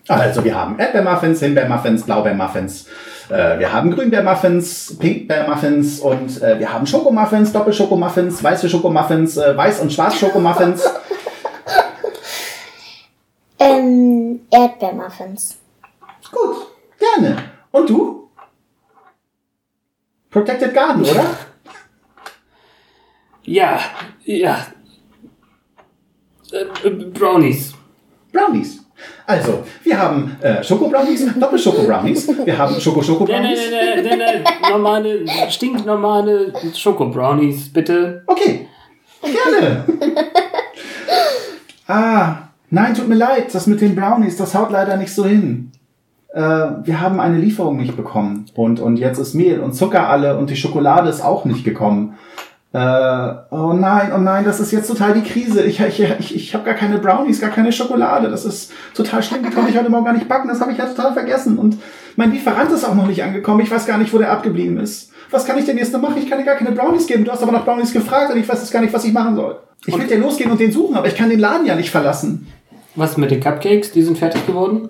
Also, wir haben Erdbeermuffins, Himbeermuffins, Blaubeermuffins. Äh, wir haben Grünbeermuffins, Pinkbeermuffins und äh, wir haben Schokomuffins, Doppelschokomuffins, weiße Schokomuffins, äh, Weiß- und Schwarzschokomuffins. *laughs* Ähm, Erdbeermuffins. Gut, gerne. Und du? Protected Garden, oder? Ja, ja. Äh, äh, Brownies. Brownies. Also, wir haben äh, Schokobrownies, Doppelschoko-Brownies. Wir haben Schoko-Schoko-Brownies. nein, nein, nein, nein, normale, stinknormale Schoko-Brownies, bitte. Okay, gerne. ah, nein, tut mir leid, das mit den Brownies, das haut leider nicht so hin. Äh, wir haben eine Lieferung nicht bekommen und, und jetzt ist Mehl und Zucker alle und die Schokolade ist auch nicht gekommen. Äh, oh nein, oh nein, das ist jetzt total die Krise. Ich, ich, ich, ich habe gar keine Brownies, gar keine Schokolade. Das ist total schlimm. Die konnte ich heute Morgen gar nicht backen. Das habe ich ja total vergessen. Und mein Lieferant ist auch noch nicht angekommen. Ich weiß gar nicht, wo der abgeblieben ist. Was kann ich denn jetzt noch machen? Ich kann dir gar keine Brownies geben. Du hast aber nach Brownies gefragt und ich weiß jetzt gar nicht, was ich machen soll. Ich will ja losgehen und den suchen, aber ich kann den Laden ja nicht verlassen. Was mit den Cupcakes? Die sind fertig geworden?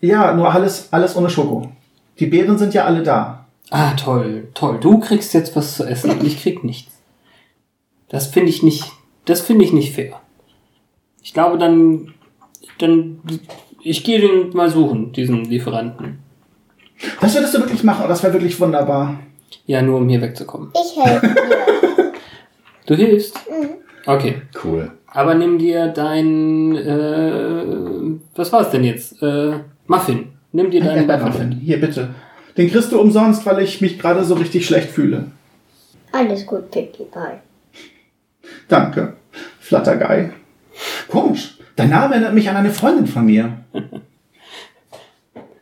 Ja, nur alles, alles ohne Schoko. Die Beeren sind ja alle da. Ah, toll, toll. Du kriegst jetzt was zu essen und ich krieg nichts. Das finde ich nicht, das finde ich nicht fair. Ich glaube, dann, dann, ich gehe den mal suchen, diesen Lieferanten. Das würdest du wirklich machen. Oh, das wäre wirklich wunderbar. Ja, nur um hier wegzukommen. Ich helfe dir. *laughs* Du hilfst? Okay. Cool. Aber nimm dir dein, äh, was war es denn jetzt? Äh, Muffin. Nimm dir deinen *laughs* Erdbeermuffin. Muffin. Hier, bitte. Den kriegst du umsonst, weil ich mich gerade so richtig schlecht fühle. Alles gut, Pinkie Pie. Danke. Flutterguy. Komisch. Dein Name erinnert mich an eine Freundin von mir. *laughs*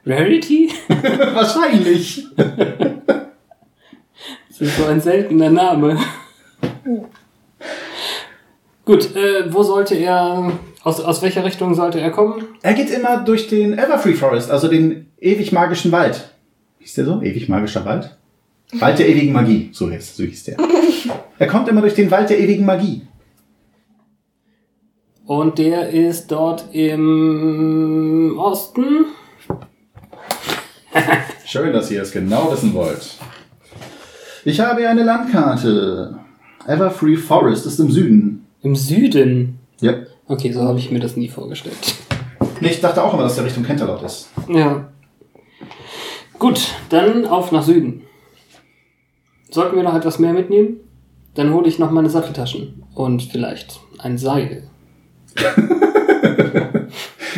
Rarity? *laughs* Wahrscheinlich. Das ist so ein seltener Name. Gut, äh, wo sollte er, aus, aus welcher Richtung sollte er kommen? Er geht immer durch den Everfree Forest, also den ewig magischen Wald. Hieß der so? Ewig magischer Wald? Wald der ewigen Magie, so hieß, so hieß der. Er kommt immer durch den Wald der ewigen Magie. Und der ist dort im Osten. *laughs* Schön, dass ihr es genau wissen wollt. Ich habe hier eine Landkarte. Everfree Forest ist im Süden. Im Süden. Ja. Okay, so habe ich mir das nie vorgestellt. Nee, ich dachte auch immer, dass der Richtung Canterlot ist. Ja. Gut, dann auf nach Süden. Sollten wir noch etwas mehr mitnehmen? Dann hole ich noch meine Satteltaschen und vielleicht ein Seil. *laughs*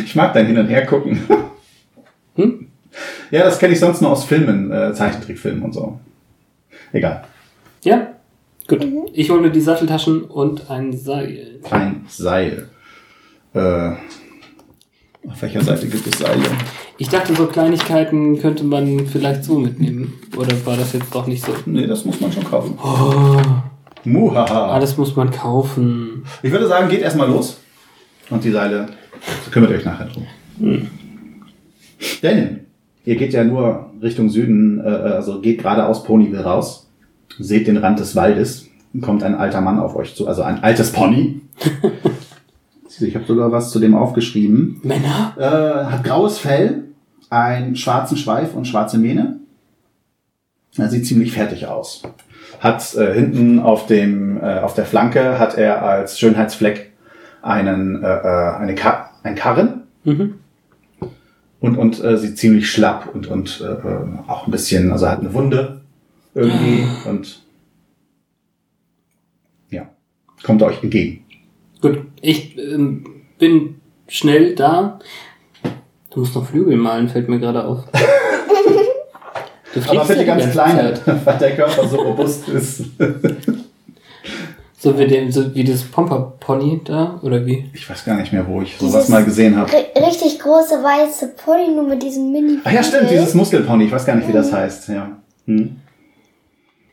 Ich mag dein Hin- und Her gucken. *laughs* Hm? Ja, das kenne ich sonst nur aus Filmen, äh, Zeichentrickfilmen und so. Egal. Ja? Gut. Ich hole mir die Satteltaschen und ein Seil. Ein Seil. Äh, auf welcher Seite gibt es Seile? Ich dachte, so Kleinigkeiten könnte man vielleicht so mitnehmen. Oder war das jetzt doch nicht so? Nee, das muss man schon kaufen. Oh, Muhaha. alles muss man kaufen. Ich würde sagen, geht erstmal los. Und die Seile kümmert euch nachher drum. Denn ihr geht ja nur Richtung Süden, äh, also geht geradeaus Ponyville raus, seht den Rand des Waldes, kommt ein alter Mann auf euch zu, also ein altes Pony. *laughs* Ich habe sogar was zu dem aufgeschrieben. Männer? Äh, hat graues Fell, einen schwarzen Schweif und schwarze Mähne. Er sieht ziemlich fertig aus. Hat äh, hinten auf dem äh, auf der Flanke hat er als Schönheitsfleck einen äh, äh, eine Ka ein Karren Mhm. und und äh, sieht ziemlich schlapp und und äh, äh, auch ein bisschen also hat eine Wunde irgendwie *gasps* und ja kommt euch entgegen. Gut, ich ähm, bin schnell da. Du musst noch Flügel malen, fällt mir gerade auf. *laughs* Du Aber bitte ganz Zeit. *laughs* weil der Körper so robust ist. So wie, dem, so wie das Pomper-Pony da, oder wie? Ich weiß gar nicht mehr, wo ich sowas Dieses- mal gesehen habe. Richtig große weiße Pony, nur mit diesem mini Ach ja, stimmt, dieses Muskelpony. Ich weiß gar nicht, wie das heißt. Ja. Hm.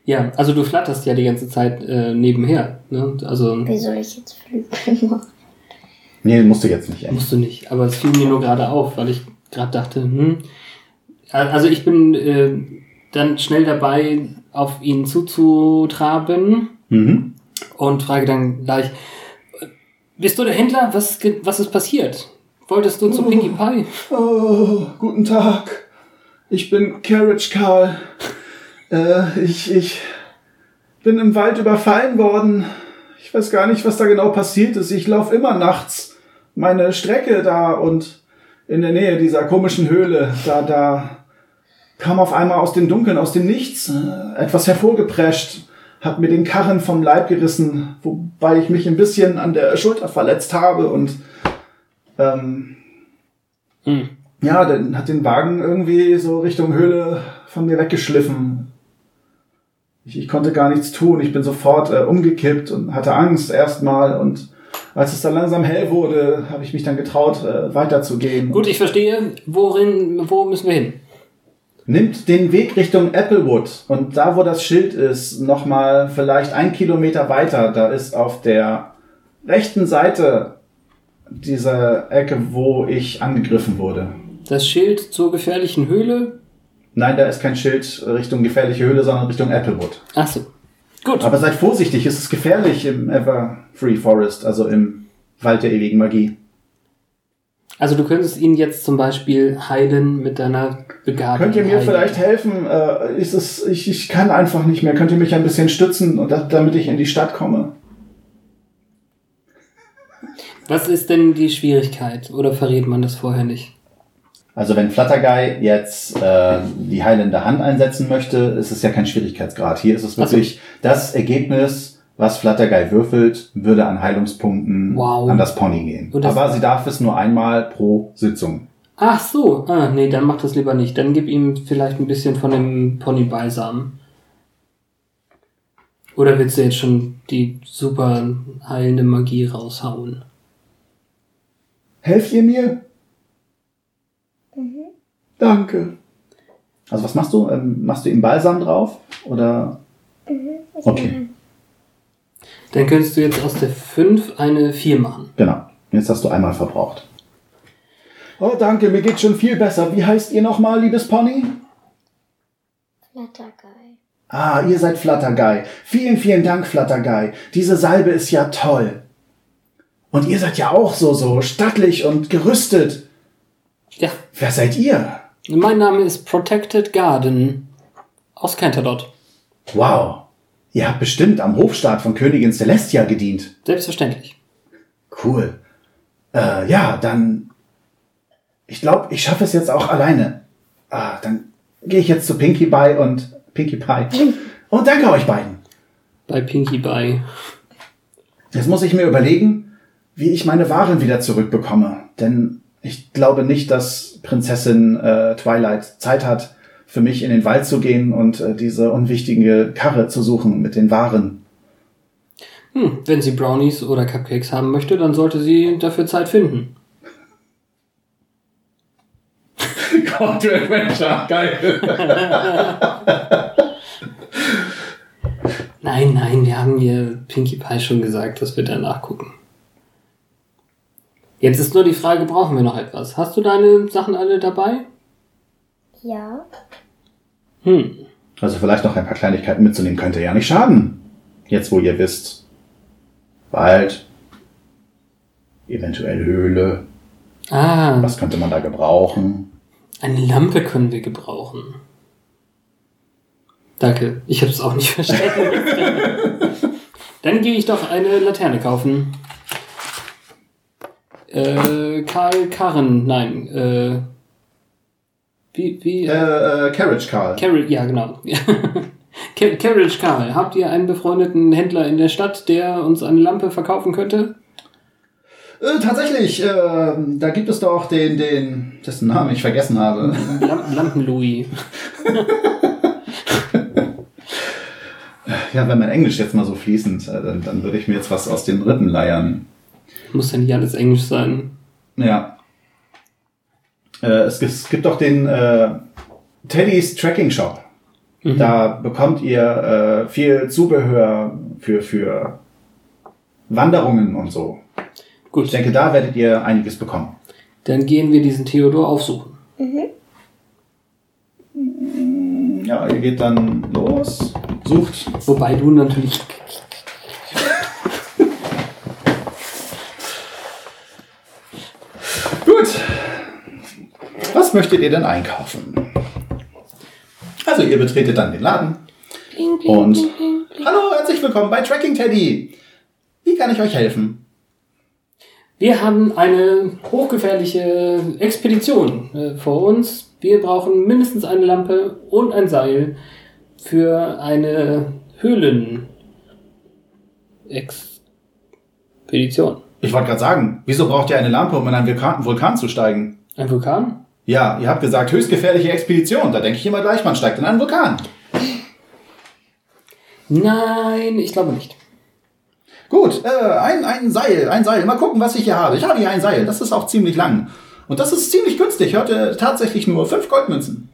Ja, also du flatterst ja die ganze Zeit äh, nebenher. Ne? Also Wie soll ich jetzt Flügel machen? *laughs* Nee, musst du jetzt nicht. Echt. musst du nicht. Aber es fiel mir nur gerade auf, weil ich gerade dachte, hm. Also ich bin äh, dann schnell dabei, auf ihn zuzutraben. Mhm. und frage dann gleich, bist du der Händler? Was, was ist passiert? Wolltest du zu Pinkie Pie? Oh, guten Tag. Ich bin Carriage Carl. Äh, ich, ich bin im Wald überfallen worden. Ich weiß gar nicht, was da genau passiert ist. Ich laufe immer nachts meine Strecke da und in der Nähe dieser komischen Höhle, da, da kam auf einmal aus dem Dunkeln, aus dem Nichts, äh, etwas hervorgeprescht, hat mir den Karren vom Leib gerissen, wobei ich mich ein bisschen an der Schulter verletzt habe und ähm, Hm. ja, dann hat den Wagen irgendwie so Richtung Höhle von mir weggeschliffen. Ich, ich konnte gar nichts tun. Ich bin sofort äh, umgekippt und hatte Angst erstmal. Und als es dann langsam hell wurde, habe ich mich dann getraut, äh, weiterzugehen. Gut, ich verstehe. Worin, wo müssen wir hin? Nimmt den Weg Richtung Applewood. Und da, wo das Schild ist, nochmal vielleicht ein Kilometer weiter, da ist auf der rechten Seite dieser Ecke, wo ich angegriffen wurde. Das Schild zur gefährlichen Höhle? Nein, da ist kein Schild Richtung gefährliche Höhle, sondern Richtung Applewood. Ach so. Gut. Aber seid vorsichtig, es ist gefährlich im Everfree Forest, also im Wald der ewigen Magie. Also du könntest ihn jetzt zum Beispiel heilen mit deiner Begabung. Könnt ihr mir heilen. vielleicht helfen? Äh, ist es, ich, ich kann einfach nicht mehr. Könnt ihr mich ein bisschen stützen, und da, damit ich in die Stadt komme? Was ist denn die Schwierigkeit? Oder verrät man das vorher nicht? Also wenn Flutterguy jetzt äh, die heilende Hand einsetzen möchte, ist es ja kein Schwierigkeitsgrad. Hier ist es Ach so. wirklich das Ergebnis, was Flutterguy würfelt, würde an Heilungspunkten Wow. an das Pony gehen. Das- Aber sie darf es nur einmal pro Sitzung. Ach so. Ah, nee, dann mach das lieber nicht. Dann gib ihm vielleicht ein bisschen von dem Pony-Balsam. Oder willst du jetzt schon die super heilende Magie raushauen? Helft ihr mir? Danke. Also was machst du? Ähm, machst du ihm Balsam drauf? Oder? Okay, Dann könntest du jetzt aus der 5 eine 4 machen. genau. Jetzt hast du einmal verbraucht. Oh, danke, mir geht schon viel besser. Wie heißt ihr nochmal, liebes Pony? Flattergeil. Ah, ihr seid Flutterguy. Vielen, vielen Dank, Flutterguy. Diese Salbe ist ja toll. Und ihr seid ja auch so, so stattlich und gerüstet. Ja. Wer seid ihr? Mein Name ist Protected Garden aus Canterlot. Wow. Ihr habt bestimmt am Hofstaat von Königin Celestia gedient. Selbstverständlich. Cool. Äh, ja, dann. Ich glaube, ich schaffe es jetzt auch alleine. Ah, dann gehe ich jetzt zu Pinkie Pie und Pinkie Pie. *laughs* Und danke euch beiden. Bei Pinkie Pie. Jetzt muss ich mir überlegen, wie ich meine Waren wieder zurückbekomme. Denn ich glaube nicht, dass Prinzessin äh, Twilight Zeit hat, für mich in den Wald zu gehen und äh, diese unwichtige Karre zu suchen mit den Waren. Hm, wenn sie Brownies oder Cupcakes haben möchte, dann sollte sie dafür Zeit finden. *laughs* Call to Adventure, geil. *laughs* Nein, nein, wir haben ihr Pinkie Pie schon gesagt, dass wir danach gucken. Jetzt ist nur die Frage, brauchen wir noch etwas? Hast du deine Sachen alle dabei? Ja. Hm, Also vielleicht noch ein paar Kleinigkeiten mitzunehmen könnte ja nicht schaden. Jetzt, wo ihr wisst. Wald. Eventuell Höhle. ah, Was könnte man da gebrauchen? eine Lampe können wir gebrauchen. Danke, ich habe es auch nicht *laughs* verstanden. *laughs* Dann gehe ich doch eine Laterne kaufen. Äh, Karl Karren, nein, äh, wie, wie, Äh, äh, Carriage Carl. Carriage, ja, genau. *laughs* Car- Carriage Karl, habt ihr einen befreundeten Händler in der Stadt, der uns eine Lampe verkaufen könnte? Äh, tatsächlich, äh, da gibt es doch den, den, dessen Namen ich vergessen habe. Lam Lampen-Louis. *laughs* Ja, wenn mein Englisch jetzt mal so fließend, äh, dann, dann würde ich mir jetzt was aus den Rippen leiern. Muss ja nicht alles Englisch sein. Ja. Äh, es, gibt- es gibt doch den äh, Teddy's Tracking Shop. Da bekommt ihr äh, viel Zubehör für, für Wanderungen und so. Ich Gut, denke, da werdet ihr einiges bekommen. dann gehen wir diesen Theodor aufsuchen. Ja, ihr geht dann los, sucht. Wobei du natürlich. Gut. Was möchtet ihr denn einkaufen? Also ihr betretet dann den Laden. Und hallo, herzlich willkommen bei Tracking Teddy. Wie kann ich euch helfen? Wir haben eine hochgefährliche Expedition äh, vor uns. Wir brauchen mindestens eine Lampe und ein Seil für eine Höhlen-Expedition. Ich wollte gerade sagen, wieso braucht ihr eine Lampe, um in einen Vulkan, Vulkan zu steigen? Ein Vulkan? Ja, ihr habt gesagt, höchst gefährliche Expedition. Da denke ich immer gleich, man steigt in einen Vulkan. Nein, ich glaube nicht. Gut, äh, ein, ein Seil, ein Seil. Mal gucken, was ich hier habe. Ich habe hier ein Seil. Das ist auch ziemlich lang. Und das ist ziemlich günstig. Hörte tatsächlich nur fünf Goldmünzen.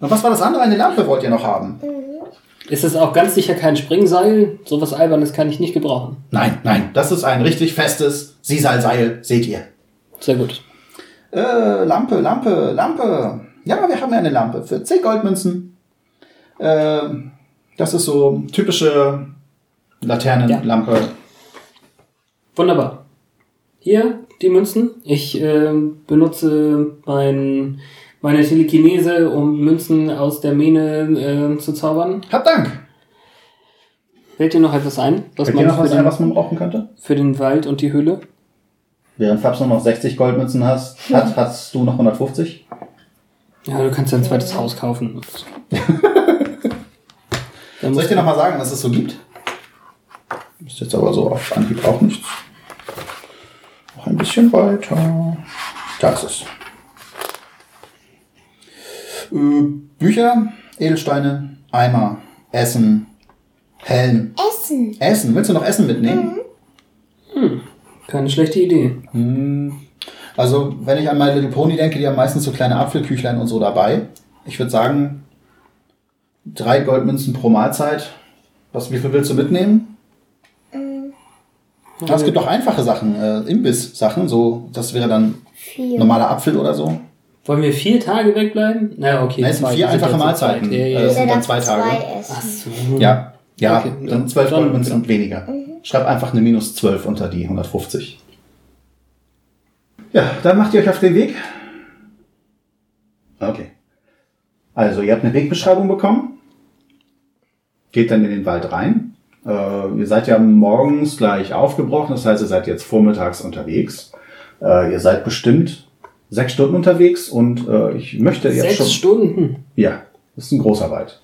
Und was war das andere? Eine Lampe wollt ihr noch haben? Ist es auch ganz sicher kein Springseil? Sowas Albernes kann ich nicht gebrauchen. Nein, nein, das ist ein richtig festes Sisal-Seil, seht ihr. Sehr gut. Äh, Lampe, Lampe, Lampe. Ja, wir haben ja eine Lampe für 10 Goldmünzen. Äh, das ist so typische Laternenlampe. Wunderbar. Hier die Münzen. Ich äh, benutze mein, meine Telekinese, um Münzen aus der Mine äh, zu zaubern. Habt Dank. Fällt dir noch etwas ein, was Fällt man noch für was ein, was man brauchen könnte? für den Wald und die Höhle? Während Fabs nur noch 60 Goldmünzen hast, hat, *laughs* hast du noch 150? Ja, du kannst ja ein zweites Haus kaufen. *laughs* Dann Soll ich dir noch mal sagen, was es so gibt? Ist jetzt aber so auf Anhieb auch nichts. Noch ein bisschen weiter. Da ist es. Äh, Bücher, Edelsteine, Eimer, Essen, Helm. Essen. Essen. Willst du noch Essen mitnehmen? Keine schlechte Idee. Also, wenn ich an My Little Pony denke, die haben meistens so kleine Apfelküchlein und so dabei. Ich würde sagen, drei Goldmünzen pro Mahlzeit. Was, wie viel willst du mitnehmen? Ja, es gibt auch einfache Sachen, äh, Imbiss-Sachen, so, das wäre dann Vier. normaler Apfel oder so. Wollen wir vier Tage wegbleiben? Na, okay. Nein, es sind zwei, vier einfache Mahlzeiten. Ja, ja, Äh, sind dann zwei Tage. essen. Ach so. Ja, ja, Okay, dann 12 dann- Goldmünzen und weniger. Schreib einfach eine minus 12 unter die 150. Ja, dann macht ihr euch auf den Weg. Okay. Also, ihr habt eine Wegbeschreibung bekommen. Geht dann in den Wald rein. Äh, ihr seid ja morgens gleich aufgebrochen, das heißt, ihr seid jetzt vormittags unterwegs. Äh, ihr seid bestimmt sechs Stunden unterwegs und äh, ich möchte jetzt Sechs schon. Stunden. Ja, das ist ein großer Wald.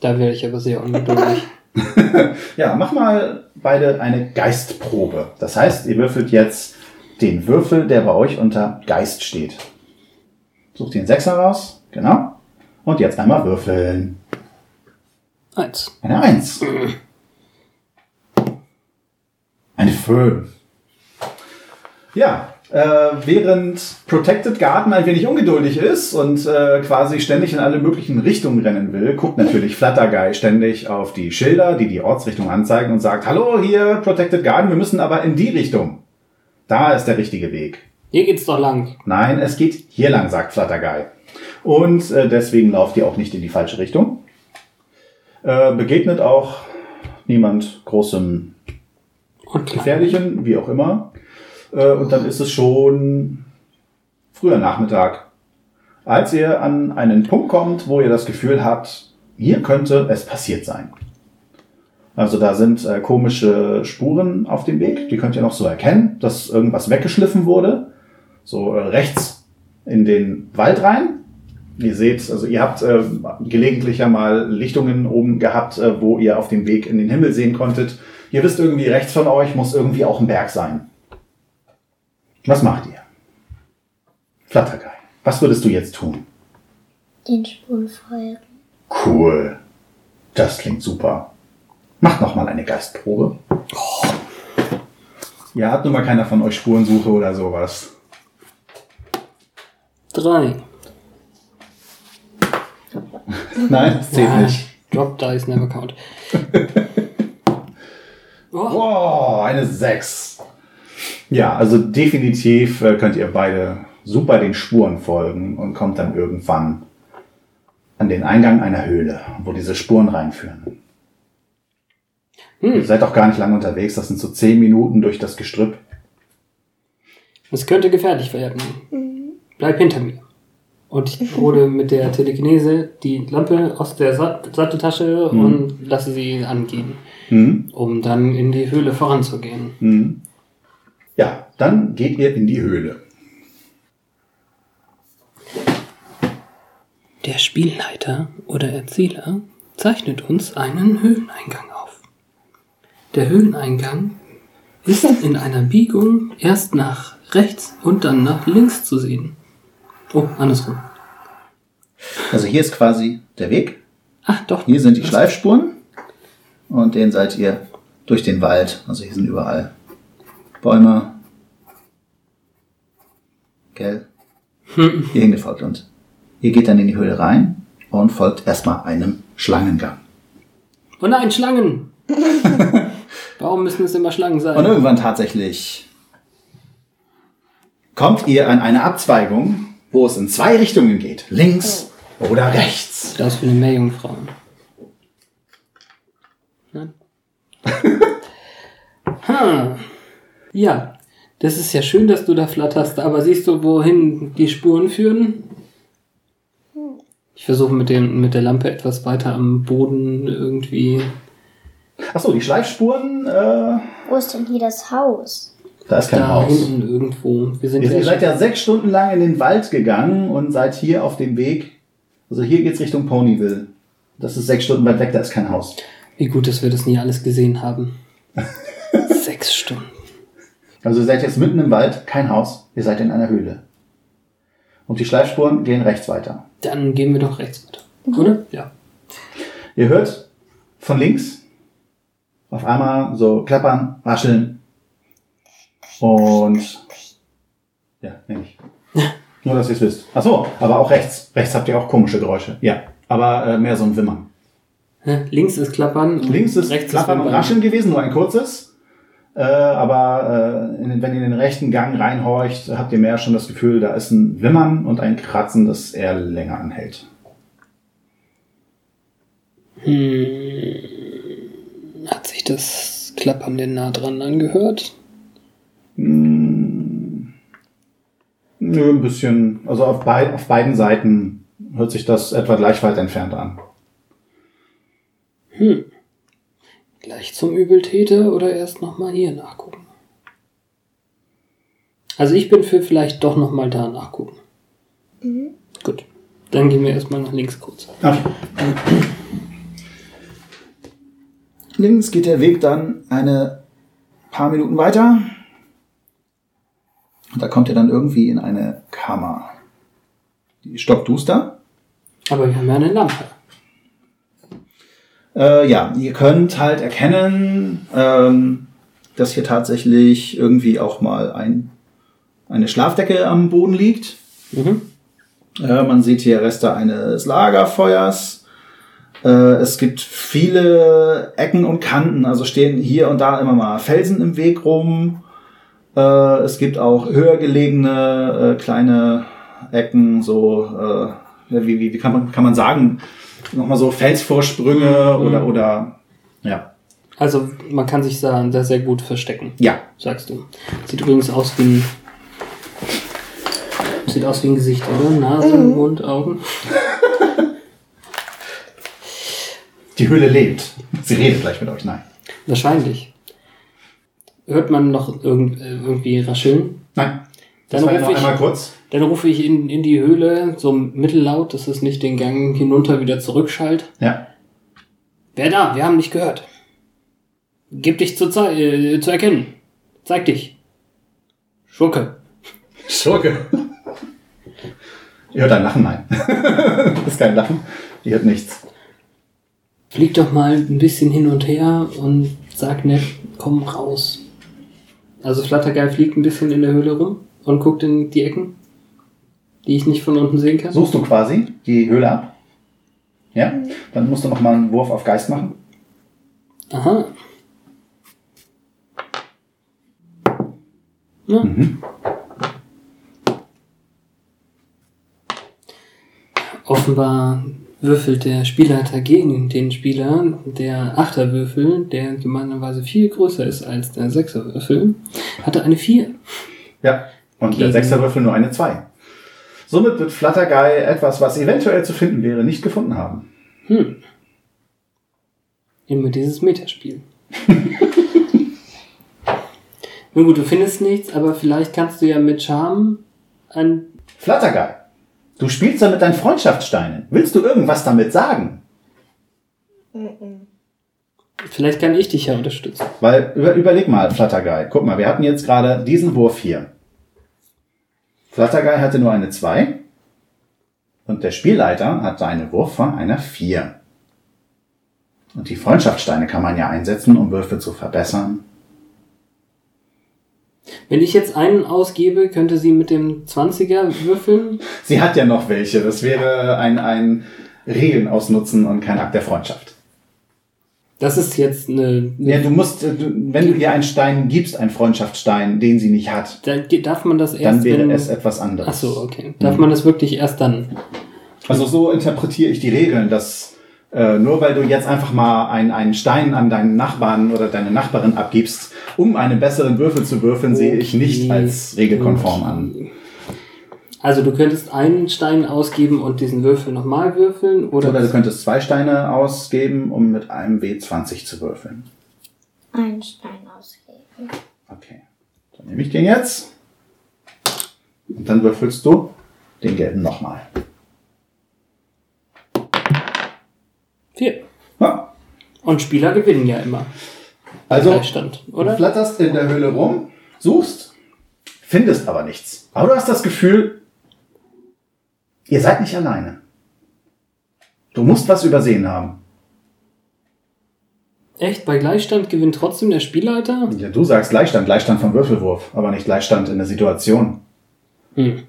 Da wäre ich aber sehr ungeduldig. *laughs* *laughs* Ja, mach mal beide eine Geistprobe. Das heißt, ihr würfelt jetzt den Würfel, der bei euch unter Geist steht. Sucht den Sechser raus. Genau. Und jetzt einmal würfeln. Eins. Eine Eins. Eine Fünf. Ja, äh, während Protected Garden ein wenig ungeduldig ist und äh, quasi ständig in alle möglichen Richtungen rennen will, guckt natürlich Flutterguy ständig auf die Schilder, die die Ortsrichtung anzeigen und sagt, hallo hier, Protected Garden, wir müssen aber in die Richtung. Da ist der richtige Weg. Hier geht's doch lang. Nein, es geht hier lang, sagt Flutterguy. Und äh, deswegen lauft ihr auch nicht in die falsche Richtung. Äh, begegnet auch niemand großem. Gefährlichen, wie auch immer. Äh, und dann ist es schon früher Nachmittag, als ihr an einen Punkt kommt, wo ihr das Gefühl habt, hier könnte es passiert sein. Also da sind äh, komische Spuren auf dem Weg, die könnt ihr noch so erkennen, dass irgendwas weggeschliffen wurde. So äh, rechts in den Wald rein. Ihr seht, also ihr habt äh, gelegentlich ja mal Lichtungen oben gehabt, äh, wo ihr auf dem Weg in den Himmel sehen konntet. Ihr wisst irgendwie, rechts von euch muss irgendwie auch ein Berg sein. Was macht ihr? Flutterguy, was würdest du jetzt tun? Den Spuren folgen. Cool. Das klingt super. Macht noch mal eine Geistprobe. Ja, hat nun mal keiner von euch Spurensuche oder sowas. Drei. *laughs* Nein, *laughs* das zählt nicht. Drop Dice never count. Oh, Wow, eine 6. Ja, also definitiv äh, könnt ihr beide super den Spuren folgen und kommt dann irgendwann an den Eingang einer Höhle, wo diese Spuren reinführen. Hm. Ihr seid auch gar nicht lange unterwegs, das sind so 10 Minuten durch das Gestrüpp. es könnte gefährlich werden. Bleib hinter mir. Und ich *laughs* hole mit der Telekinese die Lampe aus der Sat Satteltasche und lasse sie angehen, Hm? um dann in die Höhle voranzugehen. Ja, dann geht ihr in die Höhle. Der Spielleiter oder Erzähler zeichnet uns einen Höhleneingang auf. Der Höhleneingang ist in einer Biegung erst nach rechts und dann nach links zu sehen. Oh, andersrum. Also hier ist quasi der Weg. Ach, doch. Hier sind die Schleifspuren. Und den seid ihr durch den Wald. Also hier sind überall Bäume. Gell? Hier hingefolgt. Und ihr geht dann in die Höhle rein und folgt erstmal einem Schlangengang. Oh nein, Schlangen! *laughs* Warum müssen es immer Schlangen Und sein? irgendwann tatsächlich kommt ihr an eine Abzweigung, wo es in zwei Richtungen geht. Links oder rechts. Das ist für eine Meerjungfrau. Nein? *laughs* ha. Ja, das ist ja schön, dass du da flatterst, aber siehst du, wohin die Spuren führen? Ich versuche mit, dem- mit der Lampe etwas weiter am Boden irgendwie. Achso, die Schleifspuren, äh, Wo ist denn hier das Haus? da ist kein da Haus. hinten irgendwo. Wir sind Ihr, ja ihr seid ja sechs Stunden lang in den Wald gegangen und seid hier auf dem Weg. Also hier geht's Richtung Ponyville. Das ist sechs Stunden weit weg, da ist kein Haus. Wie gut, dass wir das nie alles gesehen haben. *laughs* Sechs Stunden. Also ihr seid jetzt mitten im Wald, kein Haus, ihr seid in einer Höhle. Und die Schleifspuren gehen rechts weiter. Dann gehen wir doch rechts weiter. Oder? Ja. Ihr hört von links auf einmal so klappern, rascheln. Und Ja, nenn ich. *laughs* Nur, dass ihr es wisst. Ach so, aber auch rechts. Rechts habt ihr auch komische Geräusche. Ja, aber äh, mehr so ein Wimmern. Hä? Links ist Klappern. und Links ist rechts Klappern und Wimmern. Rascheln gewesen, nur ein kurzes. Äh, aber äh, wenn ihr in den rechten Gang reinhorcht, habt ihr mehr schon das Gefühl, da ist ein Wimmern und ein Kratzen, das eher länger anhält. Hat sich das Klappern denn nah dran angehört? Nö, ein bisschen. Also auf, beid, auf beiden Seiten hört sich das etwa gleich weit entfernt an. Gleich zum Übeltäter oder erst nochmal hier nachgucken? Also ich bin für vielleicht doch nochmal da nachgucken. Gut. Dann gehen wir erstmal nach links kurz. Okay. Links geht der Weg dann eine paar Minuten weiter. Und da kommt ihr dann irgendwie in eine Kammer. Die ist stockduster. Aber wir haben ja eine Lampe. Äh, ja, ihr könnt halt erkennen, ähm, dass hier tatsächlich irgendwie auch mal ein, eine Schlafdecke am Boden liegt. Mhm. Äh, man sieht hier Reste eines Lagerfeuers. Äh, es gibt viele Ecken und Kanten, also stehen hier und da immer mal Felsen im Weg rum. Äh, es gibt auch höher gelegene äh, kleine Ecken, so äh, wie, wie, wie kann man kann man sagen, nochmal so Felsvorsprünge oder oder ja Also man kann sich da sehr, sehr gut verstecken, ja sagst du. Sieht übrigens aus wie ein... Sieht aus wie ein Gesicht, oder? Nase, Mund, Augen. *laughs* die Höhle lebt. Sie redet gleich mit euch. Nein, Wahrscheinlich. Hört man noch irgend, äh, irgendwie rascheln? nein. Das Dann war ja noch ich- einmal kurz. Dann rufe ich in, in die Höhle, so mittellaut, dass es nicht den Gang hinunter wieder zurückschallt. Ja. Wer da? Wir haben dich gehört. Gib dich zu, äh, zu erkennen. Zeig dich. Schurke. Schurke. Ihr hört ein Lachen? Nein. das *laughs* ist kein Lachen. Ihr hört nichts. Flieg doch mal ein bisschen hin und her und sag nett, komm raus. Also Flattergeil fliegt ein bisschen in der Höhle rum und guckt in die Ecken, die ich nicht von unten sehen kann. Suchst du quasi die Höhle ab? Ja? Dann musst du noch mal einen Wurf auf Geist machen. Aha. Ja. Offenbar würfelt der Spielleiter gegen den Spieler. Der Achterwürfel, der gemeinerweise viel größer ist als der Sechserwürfel, hatte eine 4. Ja. Und der Sechserwürfel nur eine 2. Somit wird Flutterguy etwas, was eventuell zu finden wäre, nicht gefunden haben. Hm. Immer dieses Metaspiel. *laughs* Nun gut, du findest nichts, aber vielleicht kannst du ja mit Charme ein. Flutterguy, du spielst da mit deinen Freundschaftssteinen. Willst du irgendwas damit sagen? Vielleicht kann ich dich ja unterstützen. Weil, über, überleg mal, Flutterguy. Guck mal, wir hatten jetzt gerade diesen Wurf hier. Flutterguy hatte nur eine 2. Und der Spielleiter hatte einen Wurf von einer 4. Und die Freundschaftssteine kann man ja einsetzen, um Würfe zu verbessern. Wenn ich jetzt einen ausgebe, könnte sie mit dem 20er würfeln. *laughs* Sie hat ja noch welche. Das wäre ein, ein Regeln ausnutzen und kein Akt der Freundschaft. Das ist jetzt eine. Ja, du musst, äh, du, wenn du ihr einen Stein gibst, einen Freundschaftsstein, den sie nicht hat, Da darf man das erst. dann wäre wenn, es etwas anderes. Ach so, okay. Darf man das wirklich erst dann? Also so interpretiere ich die Regeln, dass äh, nur weil du jetzt einfach mal ein, einen Stein an deinen Nachbarn oder deine Nachbarin abgibst, um einen besseren Würfel zu würfeln, sehe ich nicht als regelkonform an. Also du könntest einen Stein ausgeben und diesen Würfel nochmal würfeln oder, Oder du könntest zwei Steine ausgeben, um mit einem W20 zu würfeln. Einen Stein ausgeben. Okay. Dann nehme ich den jetzt. Und dann würfelst du den gelben nochmal. vier. Ja. Und Spieler gewinnen ja immer. Also, Du oder? flatterst in der Höhle rum, suchst, findest aber nichts. Aber du hast das Gefühl, ihr seid nicht alleine. Du musst was übersehen haben. Echt? Bei Gleichstand gewinnt trotzdem der Spielleiter? Ja, du sagst Gleichstand, Gleichstand vom Würfelwurf, aber nicht Gleichstand in der Situation. Hm.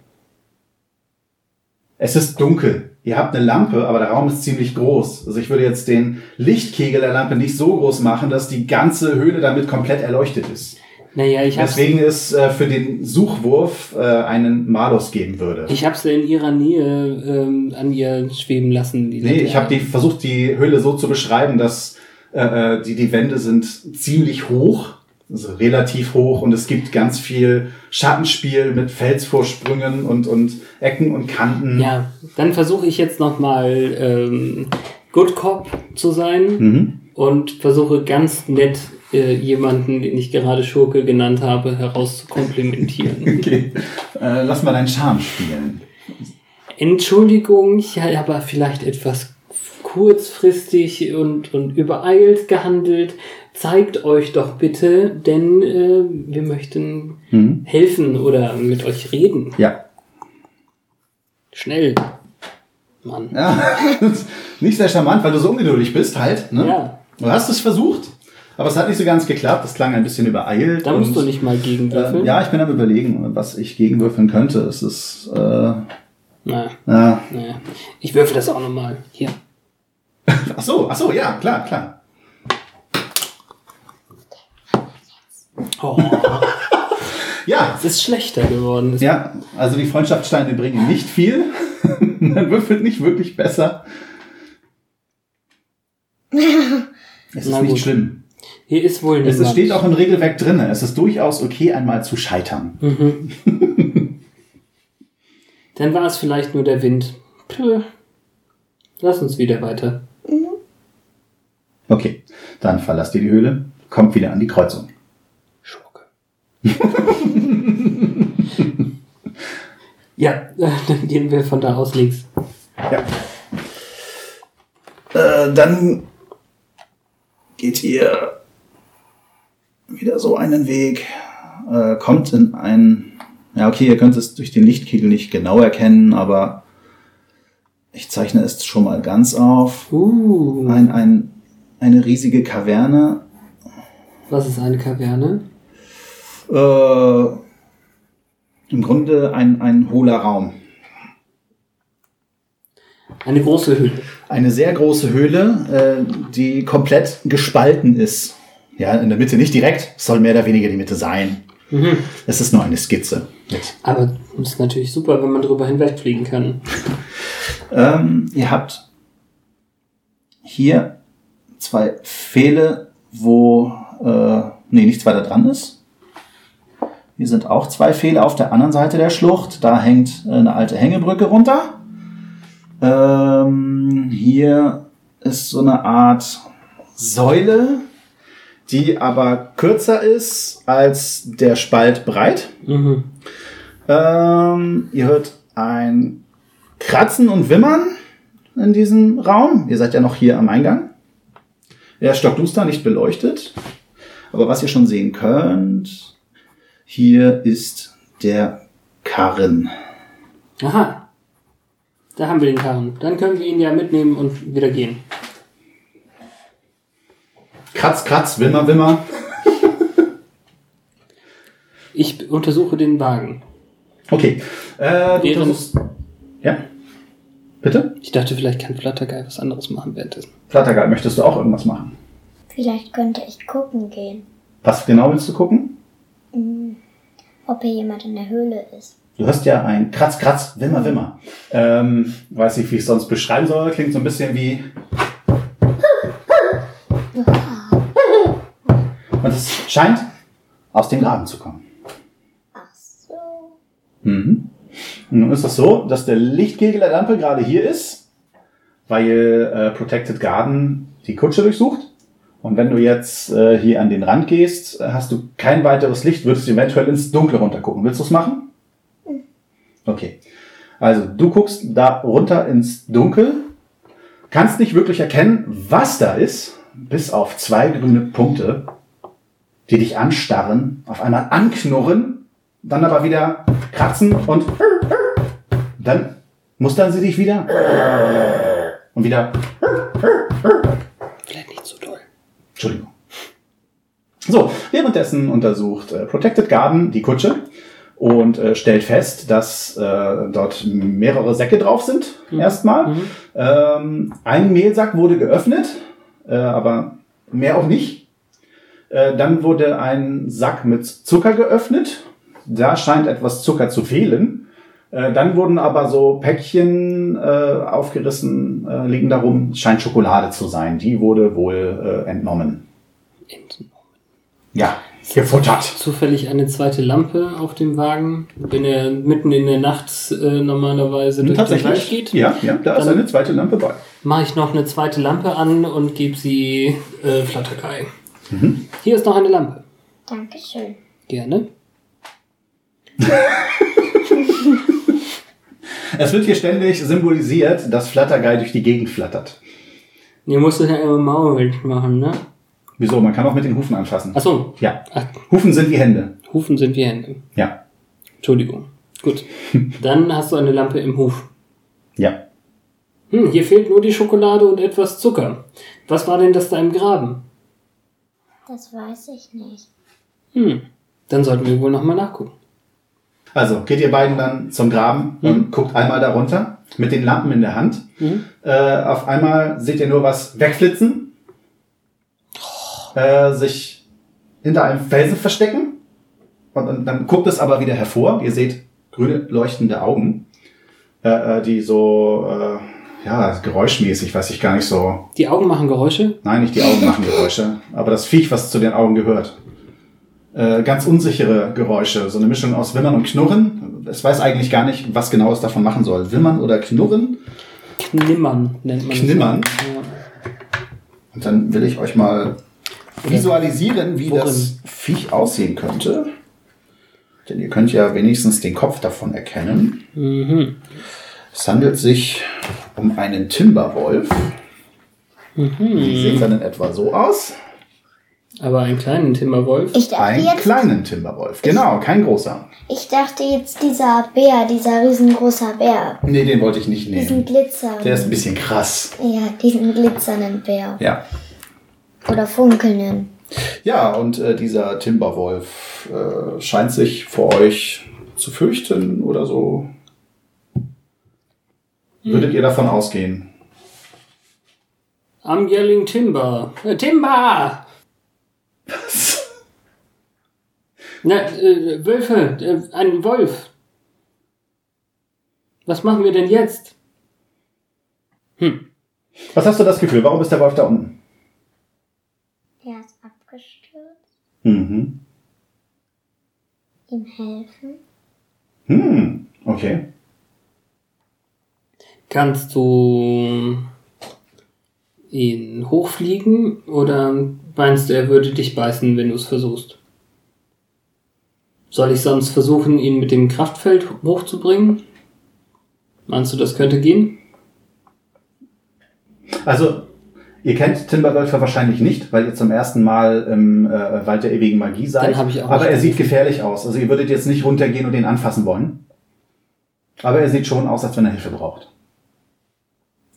Es ist dunkel. Ihr habt eine Lampe, aber der Raum ist ziemlich groß. Also ich würde jetzt den Lichtkegel der Lampe nicht so groß machen, dass die ganze Höhle damit komplett erleuchtet ist. Naja, ich Deswegen es äh, für den Suchwurf äh, einen Malus geben würde. ich hab's in ihrer Nähe ähm, an ihr schweben lassen. Die Nee, ich habe die versucht, die Höhle so zu beschreiben, dass äh, äh, die, die Wände sind ziemlich hoch, also relativ hoch und es gibt ganz viel Schattenspiel mit Felsvorsprüngen und, und Ecken und Kanten. Ja, dann versuche ich jetzt nochmal ähm, Good Cop zu sein Mhm. Und versuche ganz nett äh, jemanden, den ich gerade Schurke genannt habe, herauszukomplimentieren. *laughs* Okay. Äh, lass mal deinen Charme spielen. Entschuldigung, ich habe aber vielleicht etwas kurzfristig und, und übereilt gehandelt. Zeigt euch doch bitte, denn äh, wir möchten Mhm. helfen oder mit euch reden. Ja. Schnell. Mann. ja. *laughs* nicht sehr charmant, weil du so ungeduldig bist halt. Ne? Ja, Du hast es versucht, aber es hat nicht so ganz geklappt. Es klang ein bisschen übereilt. da musst und- du nicht mal gegenwürfeln. Äh, ja, ich bin am überlegen, was ich gegenwürfeln könnte. Es ist, äh, Na, ja. na. Ich würfel das auch nochmal. Hier. *laughs* Ach so, ach so, ja, klar, klar. Oh, *laughs* Ja, es ist schlechter geworden. Es- ja, also die Freundschaftssteine bringen nicht viel. *laughs* Man würfelt nicht wirklich besser. Es ist nicht gut. schlimm. Hier ist wohl Es niemand. steht auch im Regelwerk drin. Es ist durchaus okay, einmal zu scheitern. Mhm. *laughs* Dann war es vielleicht nur der Wind. Puh. Lass uns wieder weiter. Okay, dann verlasst ihr die Höhle, kommt wieder an die Kreuzung. Schurke. *laughs* ja, dann gehen wir von da aus links. Ja. Äh, dann geht ihr wieder so einen Weg, äh, kommt in ein, ja okay, ihr könnt es durch den Lichtkegel nicht genau erkennen, aber ich zeichne es schon mal ganz auf. Uh, Ein, ein, eine riesige Kaverne. was ist eine Kaverne? Äh, Im Grunde ein, ein hohler Raum. Eine große Höhle. Eine sehr große Höhle, äh, die komplett gespalten ist. Ja, in der Mitte nicht direkt, soll mehr oder weniger die Mitte sein. Mhm. Es ist nur eine Skizze. Mit. Aber es ist natürlich super, wenn man drüber hinwegfliegen kann. *laughs* Ähm, ihr habt hier zwei Pfähle, wo, äh, nee, nichts weiter dran ist. Hier sind auch zwei Pfähle auf der anderen Seite der Schlucht. Da hängt eine alte Hängebrücke runter. Ähm, hier ist so eine Art Säule, die aber kürzer ist als der Spalt breit. Mhm. Ähm, ihr hört ein Kratzen und Wimmern in diesem Raum. Ihr seid ja noch hier am Eingang. Er ist stockduster, nicht beleuchtet. Aber was ihr schon sehen könnt, hier ist der Karren. Aha. Da haben wir den Karren. Dann können wir ihn ja mitnehmen und wieder gehen. Kratz, kratz, Wimmer, Wimmer. Ich untersuche den Wagen. Okay. Äh, du Während- versuchst- Ja. Bitte? Ich dachte, vielleicht kann Flattergeil was anderes machen währenddessen. Flattergeil, möchtest du auch irgendwas machen? Vielleicht könnte ich gucken gehen, Was genau willst du gucken? ob hier jemand in der Höhle ist. Du hörst ja ein Kratz, Kratz, Wimmer, Wimmer. Ähm, weiß nicht, wie ich es sonst beschreiben soll. Klingt so ein bisschen wie. Und es scheint aus dem Graben zu kommen. Ach so. Mhm. Und nun ist es so, dass der Lichtkegel der Lampe gerade hier ist, weil äh, Protected Garden die Kutsche durchsucht. Und wenn du jetzt äh, hier an den Rand gehst, hast du kein weiteres Licht, würdest du eventuell ins Dunkle runtergucken. Willst du es machen? Okay. Also du guckst da runter ins Dunkel, kannst nicht wirklich erkennen, was da ist, bis auf zwei grüne Punkte, die dich anstarren, auf einmal anknurren, dann aber wieder kratzen und dann mustern sie dich wieder und wieder Vielleicht nicht so doll. Entschuldigung. So, währenddessen untersucht äh, Protected Garden die Kutsche und äh, stellt fest, dass äh, dort mehrere Säcke drauf sind, erstmal. Mhm. Ähm, ein Mehlsack wurde geöffnet, äh, aber mehr auch nicht. Äh, dann wurde ein Sack mit Zucker geöffnet. Da scheint etwas Zucker zu fehlen. Äh, dann wurden aber so Päckchen äh, aufgerissen, äh, liegen darum, scheint Schokolade zu sein. Die wurde wohl äh, entnommen. Entnommen. Ja, gefuttert. Zufällig eine zweite Lampe auf dem Wagen, wenn er mitten in der Nacht äh, normalerweise durch den Wald geht. Ja, ja, da ist eine zweite Lampe bei. mache ich noch eine zweite Lampe an und gebe sie äh, Flatterkai. Hier ist noch eine Lampe. Dankeschön. Gerne. *laughs* Es wird hier ständig symbolisiert, dass Flattergeil durch die Gegend flattert. Ihr musst es ja immer Maul machen, ne? Wieso? Man kann auch mit den Hufen anfassen. Achso, Ja. Ach, Hufen sind wie Hände. Hufen sind wie Hände. Ja. Entschuldigung. Gut. *laughs* Dann hast du eine Lampe im Huf. Ja. Hm, hier fehlt nur die Schokolade und etwas Zucker. Was war denn das da im Graben? Das weiß ich nicht. Hm, dann sollten wir wohl nochmal nachgucken. Also geht ihr beiden dann zum Graben und guckt einmal darunter mit den Lampen in der Hand. Äh, auf einmal seht ihr nur was wegflitzen, äh, sich hinter einem Felsen verstecken und, und dann guckt es aber wieder hervor. Ihr seht grüne leuchtende Augen, äh, äh, die so äh, ja geräuschmäßig, weiß ich gar nicht so. Die Augen machen Geräusche. Nein, nicht die Augen machen Geräusche, *laughs* aber das Viech, was zu den Augen gehört. Äh, ganz unsichere Geräusche, so eine Mischung aus Wimmern und Knurren. Es weiß eigentlich gar nicht, was genau es davon machen soll. Wimmern oder Knurren? Knimmern nennt man Knimmern? das. Und dann will ich euch mal visualisieren, wie Worin? das Viech aussehen könnte. Denn ihr könnt ja wenigstens den Kopf davon erkennen. Mhm. Es handelt sich um einen Timberwolf. Mhm. Die sehen dann in etwa so aus. Aber einen kleinen Timberwolf. Ich dachte Einen jetzt, kleinen Timberwolf. Genau, kein großer. ich dachte jetzt dieser Bär, dieser riesengroßer Bär. Nee, den wollte ich nicht Diesen nehmen. Glitzer. Der ist ein bisschen krass. ja, diesen glitzernden Bär. Ja. Oder funkelnden. Ja, und äh, dieser Timberwolf äh, scheint sich vor euch zu fürchten oder so. Würdet ihr davon ausgehen? I'm yelling Timber. Äh, Timber! Na, äh, Wölfe, äh, ein Wolf. Was machen wir denn jetzt? Hm. Was hast du das Gefühl? Warum ist der Wolf da unten? Der ist abgestürzt. Mhm. Ihm helfen. Hm, okay. Kannst du ihn hochfliegen oder meinst du, er würde dich beißen, wenn du es versuchst? Soll ich sonst versuchen, ihn mit dem Kraftfeld hochzubringen? Meinst du, das könnte gehen? Also, ihr kennt Timberwölfe wahrscheinlich nicht, weil ihr zum ersten Mal im äh, Wald der ewigen Magie seid. Dann hab ich auch Aber er sieht gefährlich aus. Also ihr würdet jetzt nicht runtergehen und ihn anfassen wollen. Aber er sieht schon aus, als wenn er Hilfe braucht.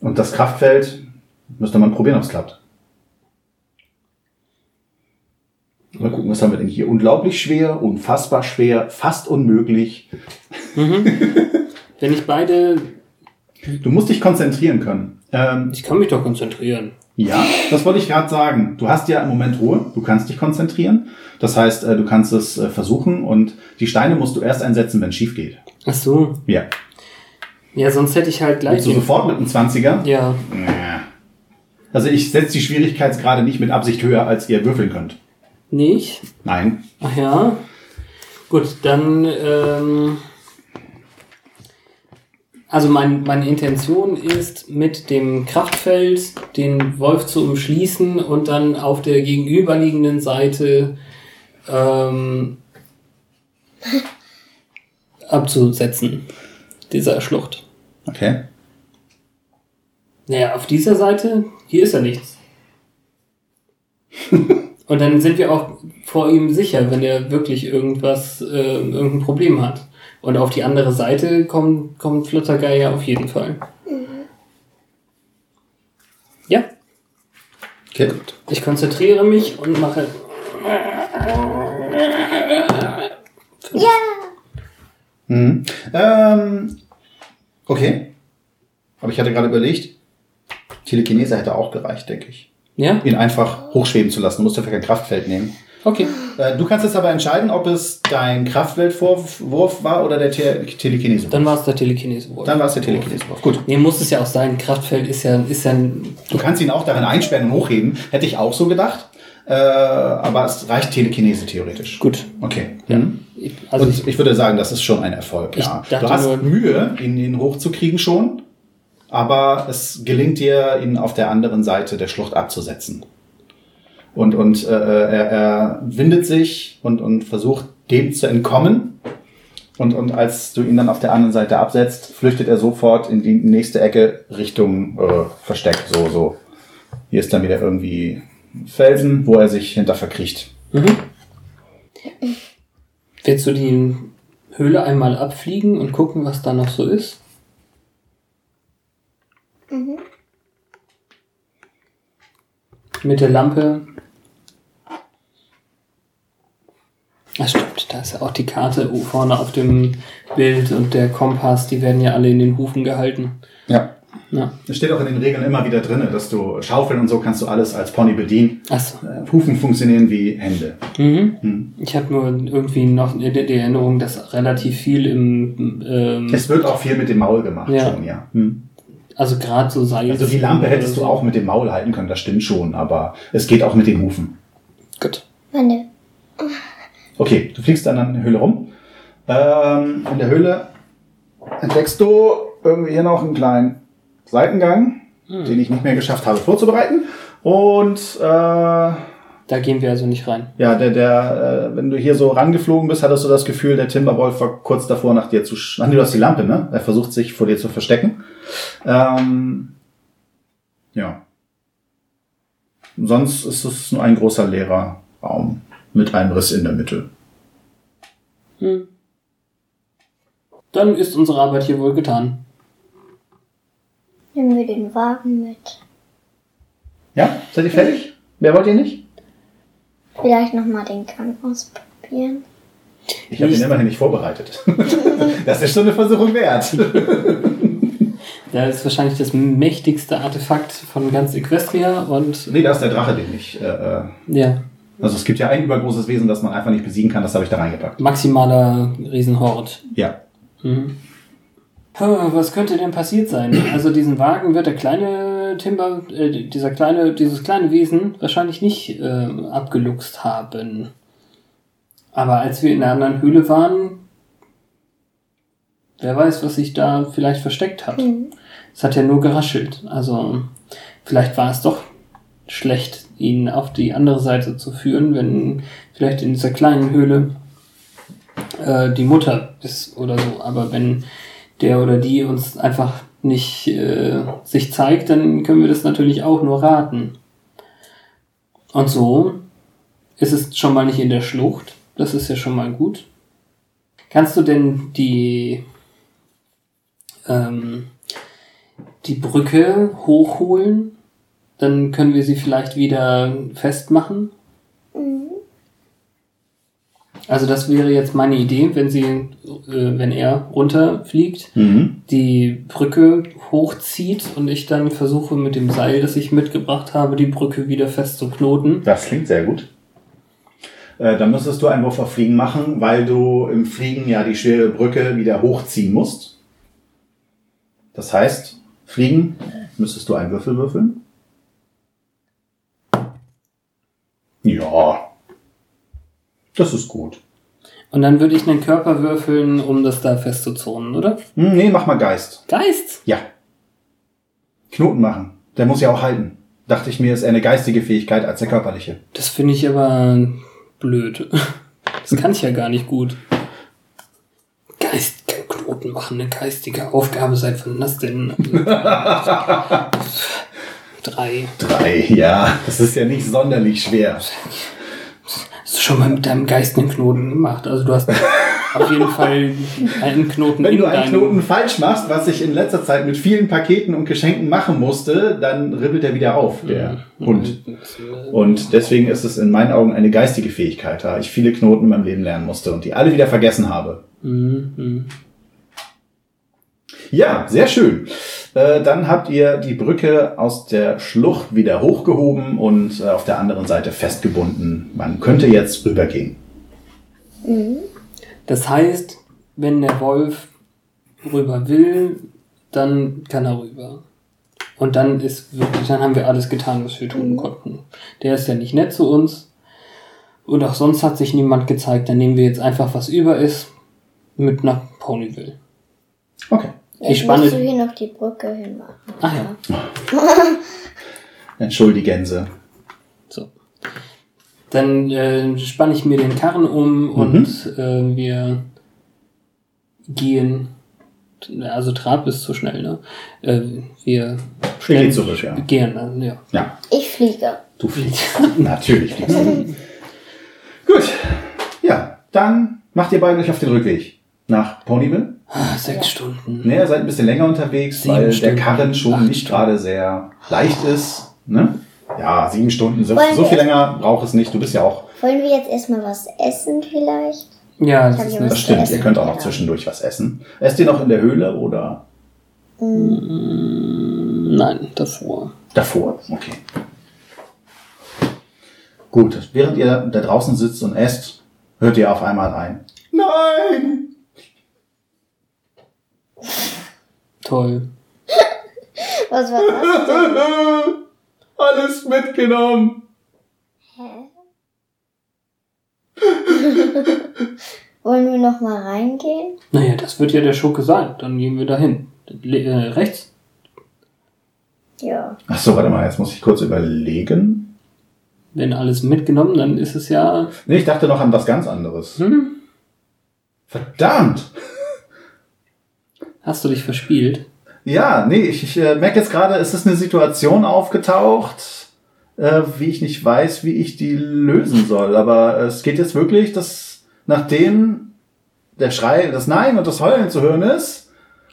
Und das Kraftfeld müsste man probieren, ob es klappt. Mal gucken, was haben wir denn hier? Unglaublich schwer, unfassbar schwer, fast unmöglich. *laughs* Wenn ich beide. Du musst dich konzentrieren können. Ähm, Ich kann mich doch konzentrieren. Ja, das wollte ich gerade sagen. Du hast ja im Moment Ruhe, du kannst dich konzentrieren. Das heißt, äh, du kannst es äh, versuchen und die Steine musst du erst einsetzen, wenn es schief geht. Ach so. Ja. Ja, sonst hätte ich halt gleich. Willst du sofort mit einem 20er? ja. Also ich setze die Schwierigkeitsgrade nicht mit Absicht höher, als ihr würfeln könnt. Nicht? Nein. Ach ja. Gut, dann. Ähm, also mein, meine Intention ist, mit dem Kraftfeld den Wolf zu umschließen und dann auf der gegenüberliegenden Seite ähm, *laughs* abzusetzen. Dieser Schlucht. Okay. Naja, auf dieser Seite, hier ist ja nichts. *laughs* Und dann sind wir auch vor ihm sicher, wenn er wirklich irgendwas, äh, irgendein Problem hat. Und auf die andere Seite kommt, kommt Fluttergeil ja auf jeden Fall. Ja, Okay, gut. ich konzentriere mich und mache. Ja! Mhm. Ähm, okay. Aber ich hatte gerade überlegt, Telekinese hätte auch gereicht, denke ich. Ja? Ihn einfach hochschweben zu lassen. Du musst dafür kein Kraftfeld nehmen. Okay. Äh, du kannst jetzt aber entscheiden, ob es dein Kraftfeldwurf Wurf war oder der Te Telekinese. Dann war es der Telekinese. Dann war es der Telekinese. Gut. Nee, muss es ja auch sein. Kraftfeld ist ja, ist ja ein, Du kannst ihn auch darin einsperren und hochheben. Hätte ich auch so gedacht. Äh, aber es reicht Telekinese theoretisch. gut. Okay. Mhm. Also und ich, ich, würde sagen, das ist schon ein Erfolg. Ja. Du hast nur- Mühe, ihn, ihn hochzukriegen schon, aber es gelingt dir, ihn auf der anderen Seite der Schlucht abzusetzen. Und, und äh, er, er windet sich und, und versucht, dem zu entkommen. Und, und als du ihn dann auf der anderen Seite absetzt, flüchtet er sofort in die nächste Ecke Richtung äh, Versteck. So, so. Hier ist dann wieder irgendwie Felsen, wo er sich hinter verkriecht. willst du die Höhle einmal abfliegen und gucken, was da noch so ist? Mit der Lampe. Das stimmt, da ist ja auch die Karte vorne auf dem Bild und der Kompass, die werden ja alle in den Hufen gehalten. Ja. Ja. Es steht auch in den Regeln immer wieder drin, dass du Schaufeln und so kannst du alles als Pony bedienen. Achso. Äh, Hufen funktionieren wie Hände. Mhm. Ich habe nur irgendwie noch die die Erinnerung, dass relativ viel im, ähm, Es wird auch viel mit dem Maul gemacht Ja. schon, ja. Hm. Also gerade so Seil. Also die Lampe hättest du auch mit dem Maul halten können, das stimmt schon, aber es geht auch mit den Hufen. Gut. Meine, Okay, du fliegst dann an der Höhle rum. Ähm, in der Höhle entdeckst du irgendwie hier noch einen kleinen Seitengang, den ich nicht mehr geschafft habe vorzubereiten. Und äh, Da gehen wir also nicht rein. Ja, der, der, äh, wenn du hier so rangeflogen bist, hattest du das Gefühl, der Timberwolf war kurz davor, nach dir zu. sch- Ach nee, du hast die Lampe, ne? Er versucht sich vor dir zu verstecken. Ähm, ja. Sonst ist es nur ein großer leerer Raum mit einem Riss in der Mitte. Hm. Dann ist unsere Arbeit hier wohl getan. nehmen wir den Wagen mit. Ja, seid ihr fertig? Wer wollt ihr nicht? Vielleicht nochmal den Gang ausprobieren. Ich habe ihn immerhin nicht vorbereitet. *laughs* das ist schon eine Versuchung wert. Der ist wahrscheinlich das mächtigste Artefakt von ganz Equestria und nee, da ist der Drache, den ich. Äh, äh, ja, also es gibt ja ein übergroßes Wesen, das man einfach nicht besiegen kann, das habe ich da reingepackt. maximaler Riesenhort. Ja. Mhm. Was könnte denn passiert sein? Also diesen Wagen wird der kleine Timber, äh, dieser kleine, dieses kleine Wesen wahrscheinlich nicht äh, abgeluchst haben. Aber als wir in einer anderen Höhle waren, wer weiß, was sich da vielleicht versteckt hat. Hm. Es hat ja nur geraschelt. Also vielleicht war es doch schlecht, ihn auf die andere Seite zu führen, wenn vielleicht in dieser kleinen Höhle äh, die Mutter ist oder so. Aber wenn der oder die uns einfach nicht äh, sich zeigt, dann können wir das natürlich auch nur raten. Und so ist es schon mal nicht in der Schlucht. Das ist ja schon mal gut. Kannst du denn die ähm, die Brücke hochholen? Dann können wir sie vielleicht wieder festmachen. Also das wäre jetzt meine Idee, wenn sie, äh, wenn er runterfliegt, Mhm. die Brücke hochzieht und ich dann versuche mit dem Seil, das ich mitgebracht habe, die Brücke wieder fest zu knoten. Das klingt sehr gut. Äh, dann müsstest du einen Wurf auf Fliegen machen, weil du im Fliegen ja die schwere Brücke wieder hochziehen musst. Das heißt, Fliegen müsstest du einen Würfel würfeln. Ja. Das ist gut. Und dann würde ich einen Körper würfeln, um das da festzuzonen, oder? Hm, nee, mach mal Geist. Geist! Ja. Knoten machen. Der muss ja auch halten. Dachte ich mir, ist eher eine geistige Fähigkeit als eine körperliche. Das finde ich aber blöd. Das kann ich ja gar nicht gut. Geist, Knoten machen, eine geistige Aufgabe, seit wann das denn? *laughs* Drei. Drei, ja. Das ist ja nicht sonderlich schwer. Hast du schon mal mit deinem Geist einen Knoten gemacht? Also du hast auf jeden Fall einen Knoten Wenn du einen. Knoten falsch machst, was ich in letzter Zeit mit vielen Paketen und Geschenken machen musste, dann ribbelt er wieder auf, der Hund. Und deswegen ist es in meinen Augen eine geistige Fähigkeit, da ich viele Knoten in meinem Leben lernen musste und die alle wieder vergessen habe. Mhm, mhm. Ja, sehr schön. Äh, dann habt ihr die Brücke aus der Schlucht wieder hochgehoben und äh, auf der anderen Seite festgebunden. Man könnte jetzt rübergehen. Das heißt, wenn der Wolf rüber will, dann kann er rüber. Und dann ist wirklich, dann haben wir alles getan, was wir tun konnten. Der ist ja nicht nett zu uns. Und auch sonst hat sich niemand gezeigt. Dann nehmen wir jetzt einfach, was über ist, mit nach Ponyville. Okay. Ich Jetzt musst du spanne. hier noch die Brücke hinmachen. Ach ja. *laughs* Entschuldigense. So. Dann äh, spanne ich mir den Karren um und äh, wir gehen. Also Trab ist zu schnell, ne? Äh, wir gehen zurück, ja. gehen, äh, ja. Ja, Ich fliege. du fliegst. *laughs* Natürlich fliegst du. *laughs* Gut. Ja, dann macht ihr beide euch auf den Rückweg nach Ponyville. Ah, sechs Stunden. Ne, ihr seid ein bisschen länger unterwegs, Sieben weil der Stunden. Karren schon Acht nicht gerade sehr leicht ist. Ne? Ja, sieben Stunden. So, so viel länger braucht es nicht. Du bist ja auch. Wollen wir jetzt erstmal was essen vielleicht? Ja, das ist ja Das stimmt. essen, Ihr könnt auch noch ja. zwischendurch was essen. Esst ihr noch in der Höhle oder Nein, davor. davor? Okay. Gut. Während ihr da draußen sitzt und esst, hört ihr auf einmal ein. Nein! Toll. *laughs* Was war das denn? *laughs* Alles mitgenommen. *laughs* Wollen wir noch mal reingehen? Naja, das wird ja der Schurke sein. Dann gehen wir dahin. Le äh, rechts? Ja. Ach so, warte mal. Jetzt muss ich kurz überlegen. Wenn alles mitgenommen, dann ist es ja. Nee, ich dachte noch an was ganz anderes. Hm, Verdammt! Hast du dich verspielt? Ja, nee, ich, ich äh, merke jetzt gerade, es ist eine Situation aufgetaucht, äh, wie ich nicht weiß, wie ich die lösen soll. Aber es geht jetzt wirklich, dass nachdem der Schrei, das Nein und das Heulen zu hören ist,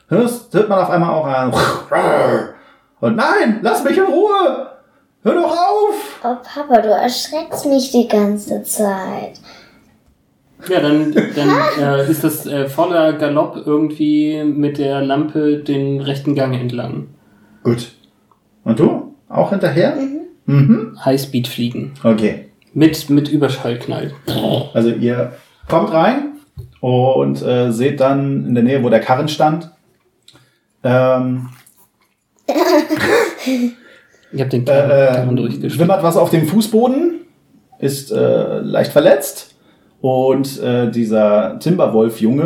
hörst, hört man auf einmal auch ein *laughs* und Nein, lass mich in Ruhe! Hör doch auf! Oh Papa, du erschreckst mich die ganze Zeit. Ja, dann, dann äh, ist das äh, voller Galopp irgendwie mit der Lampe den rechten Gang entlang. Gut. Und du? Auch hinterher? Mhm. Highspeed fliegen. Okay. Mit, mit Überschallknall. Also ihr kommt rein und äh, seht dann in der Nähe, wo der Karren stand, ähm, Ich habe den äh, Karren äh, durchgespielt. schwimmert was auf dem Fußboden, ist äh, leicht verletzt und äh, dieser Timberwolf-Junge,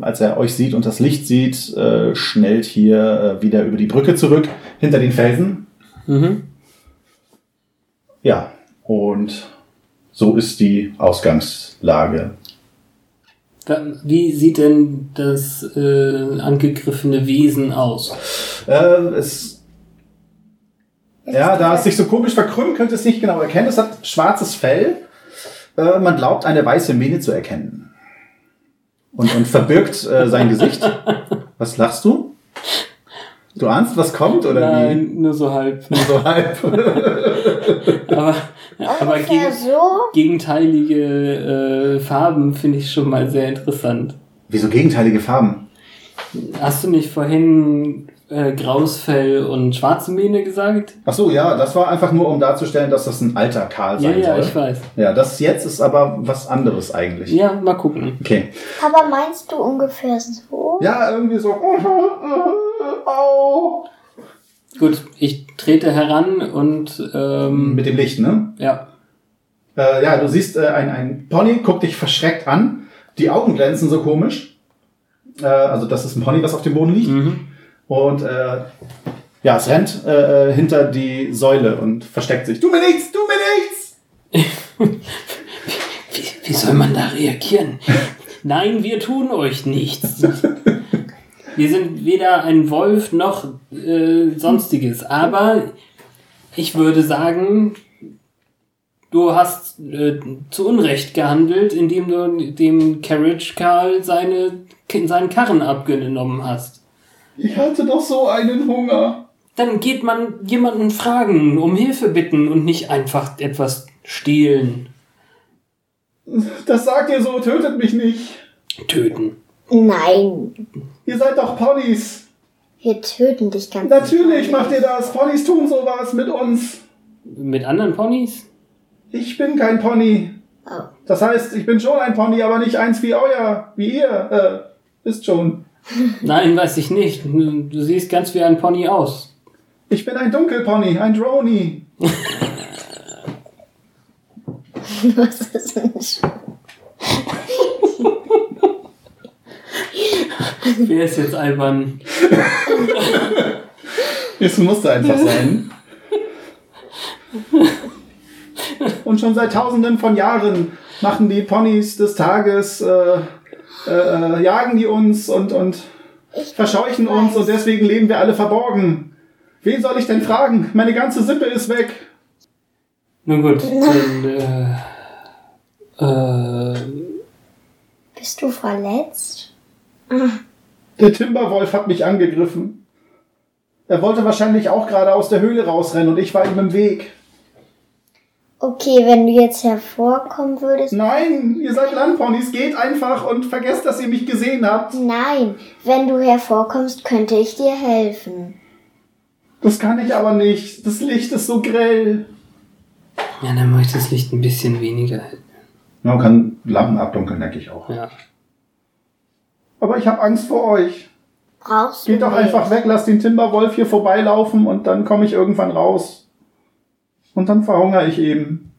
äh, als er euch sieht und das Licht sieht, äh, schnellt hier äh, wieder über die Brücke zurück, hinter den Felsen. Mhm. Ja, und so ist die Ausgangslage. Wie sieht denn das äh, angegriffene Wesen aus? Äh, es, ja, da es sich so komisch verkrümmt, könnt ihr es nicht genau erkennen. Es hat schwarzes Fell. Äh, man glaubt, eine weiße Mähne zu erkennen. Und, und verbirgt äh, sein Gesicht. Was lachst du? Du ahnst, was kommt, oder wie? Nein, nur so halb. Nur so halb. *laughs* Aber, aber Ungefähr gegen, so? gegenteilige äh, Farben finde ich schon mal sehr interessant. Wieso gegenteilige Farben? Hast du nicht vorhin äh, graues Fell und schwarze Mähne gesagt? Ach so, ja, das war einfach nur, um darzustellen, dass das ein alter Karl Ja, sein ja, soll. ich weiß. Ja, das jetzt ist aber was anderes eigentlich. Ja, mal gucken. Okay. Papa, meinst du ungefähr so? Ja, irgendwie so. *laughs* Au. Gut, ich trete heran und ähm, Mit dem Licht, ne? ja. Äh, ja, du siehst äh, ein, ein Pony, guckt dich verschreckt an. Die Augen glänzen so komisch. Äh, also das ist ein Pony, was auf dem Boden liegt. Mhm. Und äh, ja, es rennt äh, hinter die Säule und versteckt sich. Tu mir nichts, tu mir nichts! *laughs* Wie, wie soll man da reagieren? Nein, wir tun euch nichts. Wir sind weder ein Wolf noch äh, sonstiges. Aber ich würde sagen, du hast äh, zu Unrecht gehandelt, indem du dem Carriage Carl seine, seinen Karren abgenommen hast. Ich hatte doch so einen Hunger. Dann geht man jemanden fragen, um Hilfe bitten und nicht einfach etwas stehlen, Das sagt ihr so, tötet mich nicht. töten. Nein, Ihr seid doch Ponys. wir töten dich ganz Natürlich macht ihr das. Ponys tun sowas mit uns. Mit anderen Ponys? Ich bin kein Pony. Oh. Das heißt, ich bin schon ein Pony, aber nicht eins wie euer, wie ihr. Äh, ist schon. Nein, weiß ich nicht. Du siehst ganz wie ein Pony aus. Ich bin ein Dunkelpony, ein Drony. Was ist denn? Wer ist jetzt albern? Es musste einfach sein. Und schon seit tausenden von Jahren machen die Ponys des Tages, äh, äh, jagen die uns und, und Ich verscheuchen uns und deswegen leben wir alle verborgen. Wen soll ich denn fragen? Meine ganze Sippe ist weg. Nun gut, *laughs* dann, äh, äh, Bist du verletzt? Der Timberwolf hat mich angegriffen. Er wollte wahrscheinlich auch gerade aus der Höhle rausrennen und ich war ihm im Weg. Okay, wenn du jetzt hervorkommen würdest. Nein, ihr seid Landponys, geht einfach und vergesst, dass ihr mich gesehen habt. Nein, wenn du hervorkommst, könnte ich dir helfen. Das kann ich aber nicht. Das Licht ist so grell. ja, dann mache ich das Licht ein bisschen weniger. Man kann Lampen abdunkeln, denke ich auch. Ja. Aber ich habe Angst vor euch. Brauchst Geht du doch nicht. einfach weg, lasst den Timberwolf hier vorbeilaufen und dann komme ich irgendwann raus. Und dann verhungere ich eben.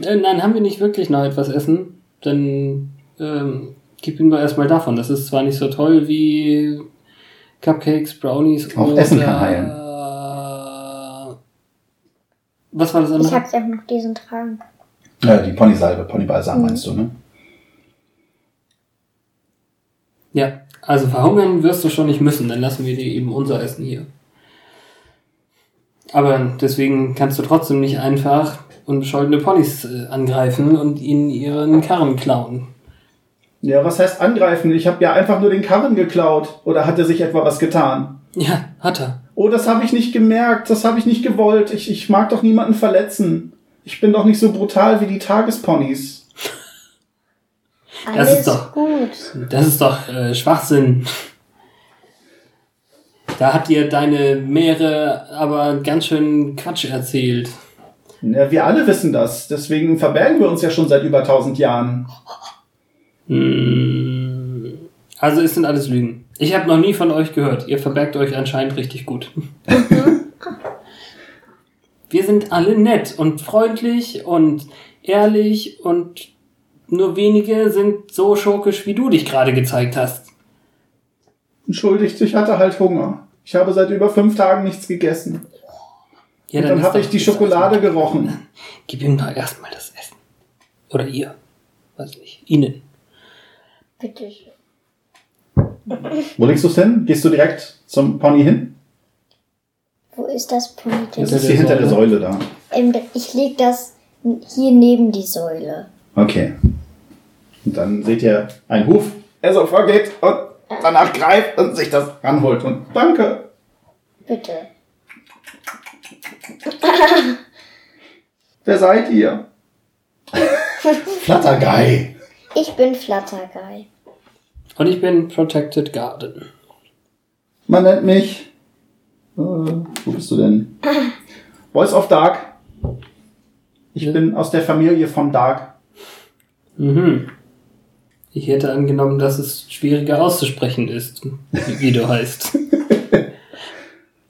Äh, nein, haben wir nicht wirklich noch etwas essen? Dann ähm, gib ihm doch erstmal davon. Das ist zwar nicht so toll wie Cupcakes, Brownies Auch Essen kann heilen. Was war das Ich andere? hab ja noch diesen Trank. Äh, die Ponysalbe, Ponybalsam meinst du, ne? Ja, also verhungern wirst du schon nicht müssen, dann lassen wir dir eben unser Essen hier. Aber deswegen kannst du trotzdem nicht einfach unbescholtene Ponys äh, angreifen und ihnen ihren Karren klauen. Ja, was heißt angreifen? Ich habe ja einfach nur den Karren geklaut. Oder hat er sich etwa was getan? Ja, hat er. Oh, das habe ich nicht gemerkt, das habe ich nicht gewollt. Ich, ich mag doch niemanden verletzen. Ich bin doch nicht so brutal wie die Tagesponys. *laughs* Das Alles ist doch- gut. Das ist doch äh, Schwachsinn. Da hat dir deine Meere aber ganz schön Quatsch erzählt. Ja, wir alle wissen das, deswegen verbergen wir uns ja schon seit über tausend Jahren. Hm. Also es sind alles Lügen. Ich habe noch nie von euch gehört. Ihr verbergt euch anscheinend richtig gut. *laughs* Wir sind alle nett und freundlich und ehrlich und nur wenige sind so schurkisch, wie du dich gerade gezeigt hast. Entschuldigt, ich hatte halt Hunger. Ich habe seit über fünf Tagen nichts gegessen. Ja, Und dann ist habe ich die Schokolade gerochen. Gib ihm doch erstmal das Essen. Oder ihr. Weiß ich nicht. Ihnen. Bitte schön. Wo legst du es hin? Gehst du direkt zum Pony hin? Wo ist das Pony denn? Das ist hier hinter der Säule. Säule da. Ähm, Ich leg das hier neben die Säule. Okay. Und dann seht ihr einen Huf, er so vorgeht und danach greift und sich das ranholt. Und danke. Bitte. Wer seid ihr? Flatterguy. Ich bin Flutterguy. Und ich bin Protected Garden. Man nennt mich. Äh, wo bist du denn? Voice of Dark. Ich bin aus der Familie vom Dark. Mhm. Ich hätte angenommen, dass es schwieriger auszusprechen ist, wie, du heißt.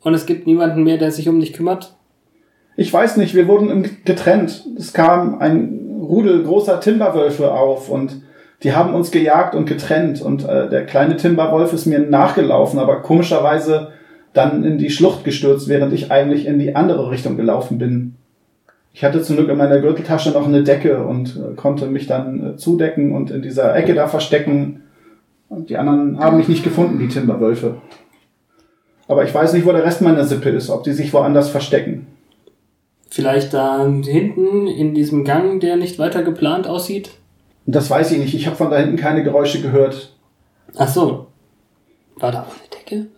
Und es gibt niemanden mehr, der sich um dich kümmert? Ich weiß nicht, wir wurden getrennt. Es kam ein Rudel großer Timberwölfe auf und die haben uns gejagt und getrennt. Und äh, der kleine Timberwolf ist mir nachgelaufen, aber komischerweise dann in die Schlucht gestürzt, während ich eigentlich in die andere Richtung gelaufen bin. Ich hatte zum Glück in meiner Gürteltasche noch eine Decke und äh, konnte mich dann äh, zudecken und in dieser Ecke da verstecken. Und die anderen haben mich nicht gefunden, die Timberwölfe. Aber ich weiß nicht, wo der Rest meiner Sippe ist, ob die sich woanders verstecken. Vielleicht da hinten in diesem Gang, der nicht weiter geplant aussieht? Das weiß ich nicht. Ich habe von da hinten keine Geräusche gehört. Ach so. War da auch eine Decke?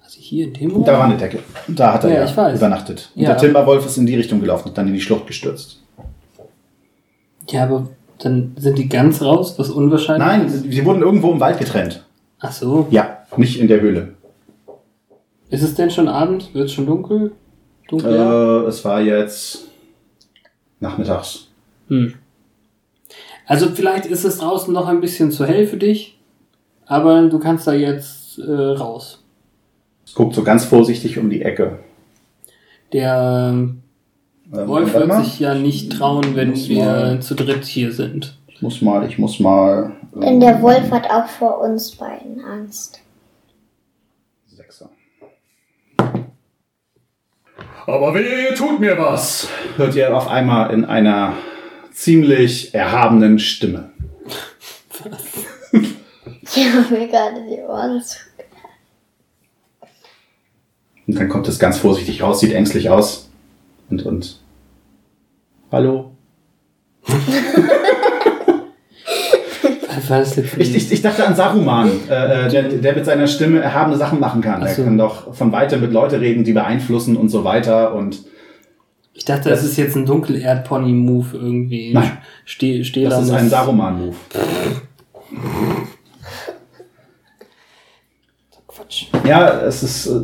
Also hier in dem Raum? Da war eine Decke. Da hat er Ja, ja, übernachtet. Und Ja, der Timberwolf ist in die Richtung gelaufen und dann in die Schlucht gestürzt. Ja, aber dann sind die ganz raus, was unwahrscheinlich Nein, ist. sie wurden irgendwo im Wald getrennt. Ach so. Ja, nicht in der Höhle. Ist es denn schon Abend? Wird es schon dunkel? Dunkel? Äh, es war jetzt nachmittags. Hm. Also vielleicht ist es draußen noch ein bisschen zu hell für dich, aber du kannst da jetzt äh, raus. Es guckt so ganz vorsichtig um die Ecke. Der Ähm, Wolf wird mal. sich ja nicht trauen, wenn wir mal- zu dritt hier sind. Ich muss mal, ich muss mal. ähm, Denn der Wolf hat auch vor uns beiden Angst. Sechser. Aber wehe, ihr tut mir was! Hört ihr auf einmal in einer ziemlich erhabenen Stimme. *laughs* Ich habe mir gerade die Ohren zu. Und dann kommt es ganz vorsichtig raus, sieht ängstlich aus. Und, und. Hallo? Das Ich, ich, ich dachte an Saruman, äh, äh, der, der mit seiner Stimme erhabene Sachen machen kann. Ach Er so. kann doch von weitem mit Leute reden, die beeinflussen und so weiter. Und Ich dachte, das ist jetzt ein Dunkelerd-Pony-Move irgendwie. Nein. Steh das ist ein Saruman-Move. Quatsch. Ja, es ist äh,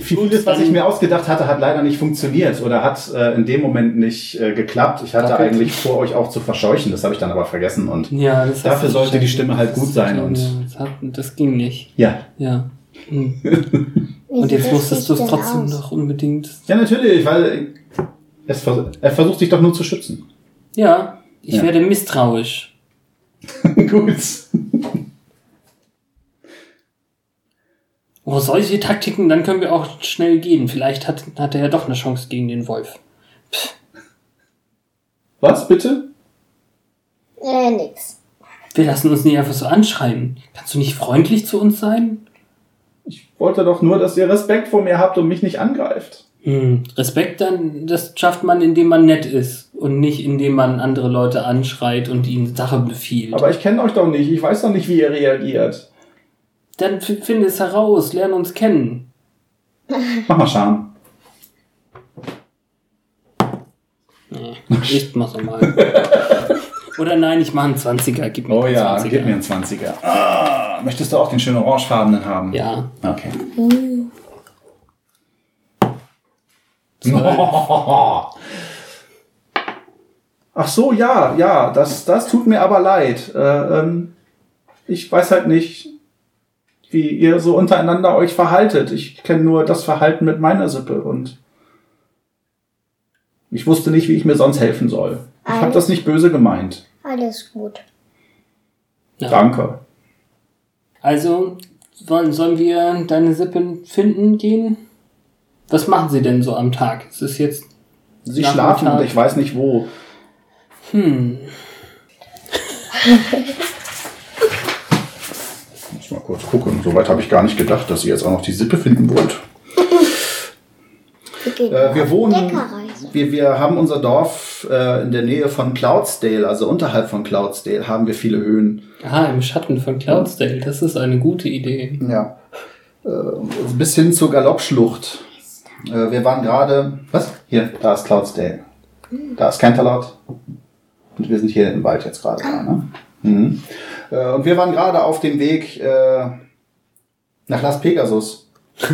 vieles, was ich mir ausgedacht hatte, hat leider nicht funktioniert oder hat äh, in dem Moment nicht äh, geklappt. Ich hatte Doppelt. eigentlich vor, euch auch zu verscheuchen, das habe ich dann aber vergessen. Und Ja, das Dafür sollte die Stimme halt gut sein und- das, hat, das ging nicht. ja, Ja. Hm. *laughs* Wie Und jetzt musstest du es trotzdem aus? noch unbedingt. ja natürlich, weil es, vers- er versucht sich doch nur zu schützen. Ja, ich Ja. werde misstrauisch. *laughs* Gut. Oh, solche Taktiken, dann können wir auch schnell gehen. Vielleicht hat, hat er ja doch eine Chance gegen den Wolf. Was bitte? Äh, nix. Wir lassen uns nicht einfach so anschreien. Kannst du nicht freundlich zu uns sein? Ich wollte doch nur, dass ihr Respekt vor mir habt und mich nicht angreift. Hm. Respekt dann, das schafft man, indem man nett ist und nicht indem man andere Leute anschreit und ihnen Sachen befiehlt. Aber ich kenne euch doch nicht. Ich weiß doch nicht, wie ihr reagiert. Dann finde es heraus, lerne uns kennen. Mach mal Charme. Nee, ich mach's nochmal. Oder nein, ich mache einen 20er. Gib mir Oh einen ja, 20er. gib mir einen 20er. Ah, möchtest du auch den schönen orangefarbenen haben? Ja. Okay. *laughs* Ach so, ja, ja, das, das tut mir aber leid. Äh, ähm, ich weiß halt nicht, wie ihr so untereinander euch verhaltet. Ich kenne nur das Verhalten mit meiner Sippe und ich wusste nicht, wie ich mir sonst helfen soll. Ich habe das nicht böse gemeint. Alles gut. ja. Danke. Also, wollen, sollen wir deine Sippen finden gehen? Was machen sie denn so am Tag? Es ist jetzt. Sie schlafen und ich weiß nicht wo. Hm. *laughs* Muss mal kurz gucken. Soweit habe ich gar nicht gedacht, dass ihr jetzt auch noch die Sippe finden wollt. *laughs* Äh, wir wohnen, wir, wir haben unser Dorf äh, in der Nähe von Cloudsdale, also unterhalb von Cloudsdale haben wir viele Höhen. Ah, im Schatten von Cloudsdale. Das ist eine gute Idee. Ja. Äh, bis hin zur Galoppschlucht. Äh, wir waren gerade. Was? Hier, da ist Cloudsdale. Da ist Canterlot. Und wir sind hier im Wald jetzt gerade. da, Ne? Mhm. Äh, und wir waren gerade auf dem Weg äh, nach Las Pegasus. *laughs*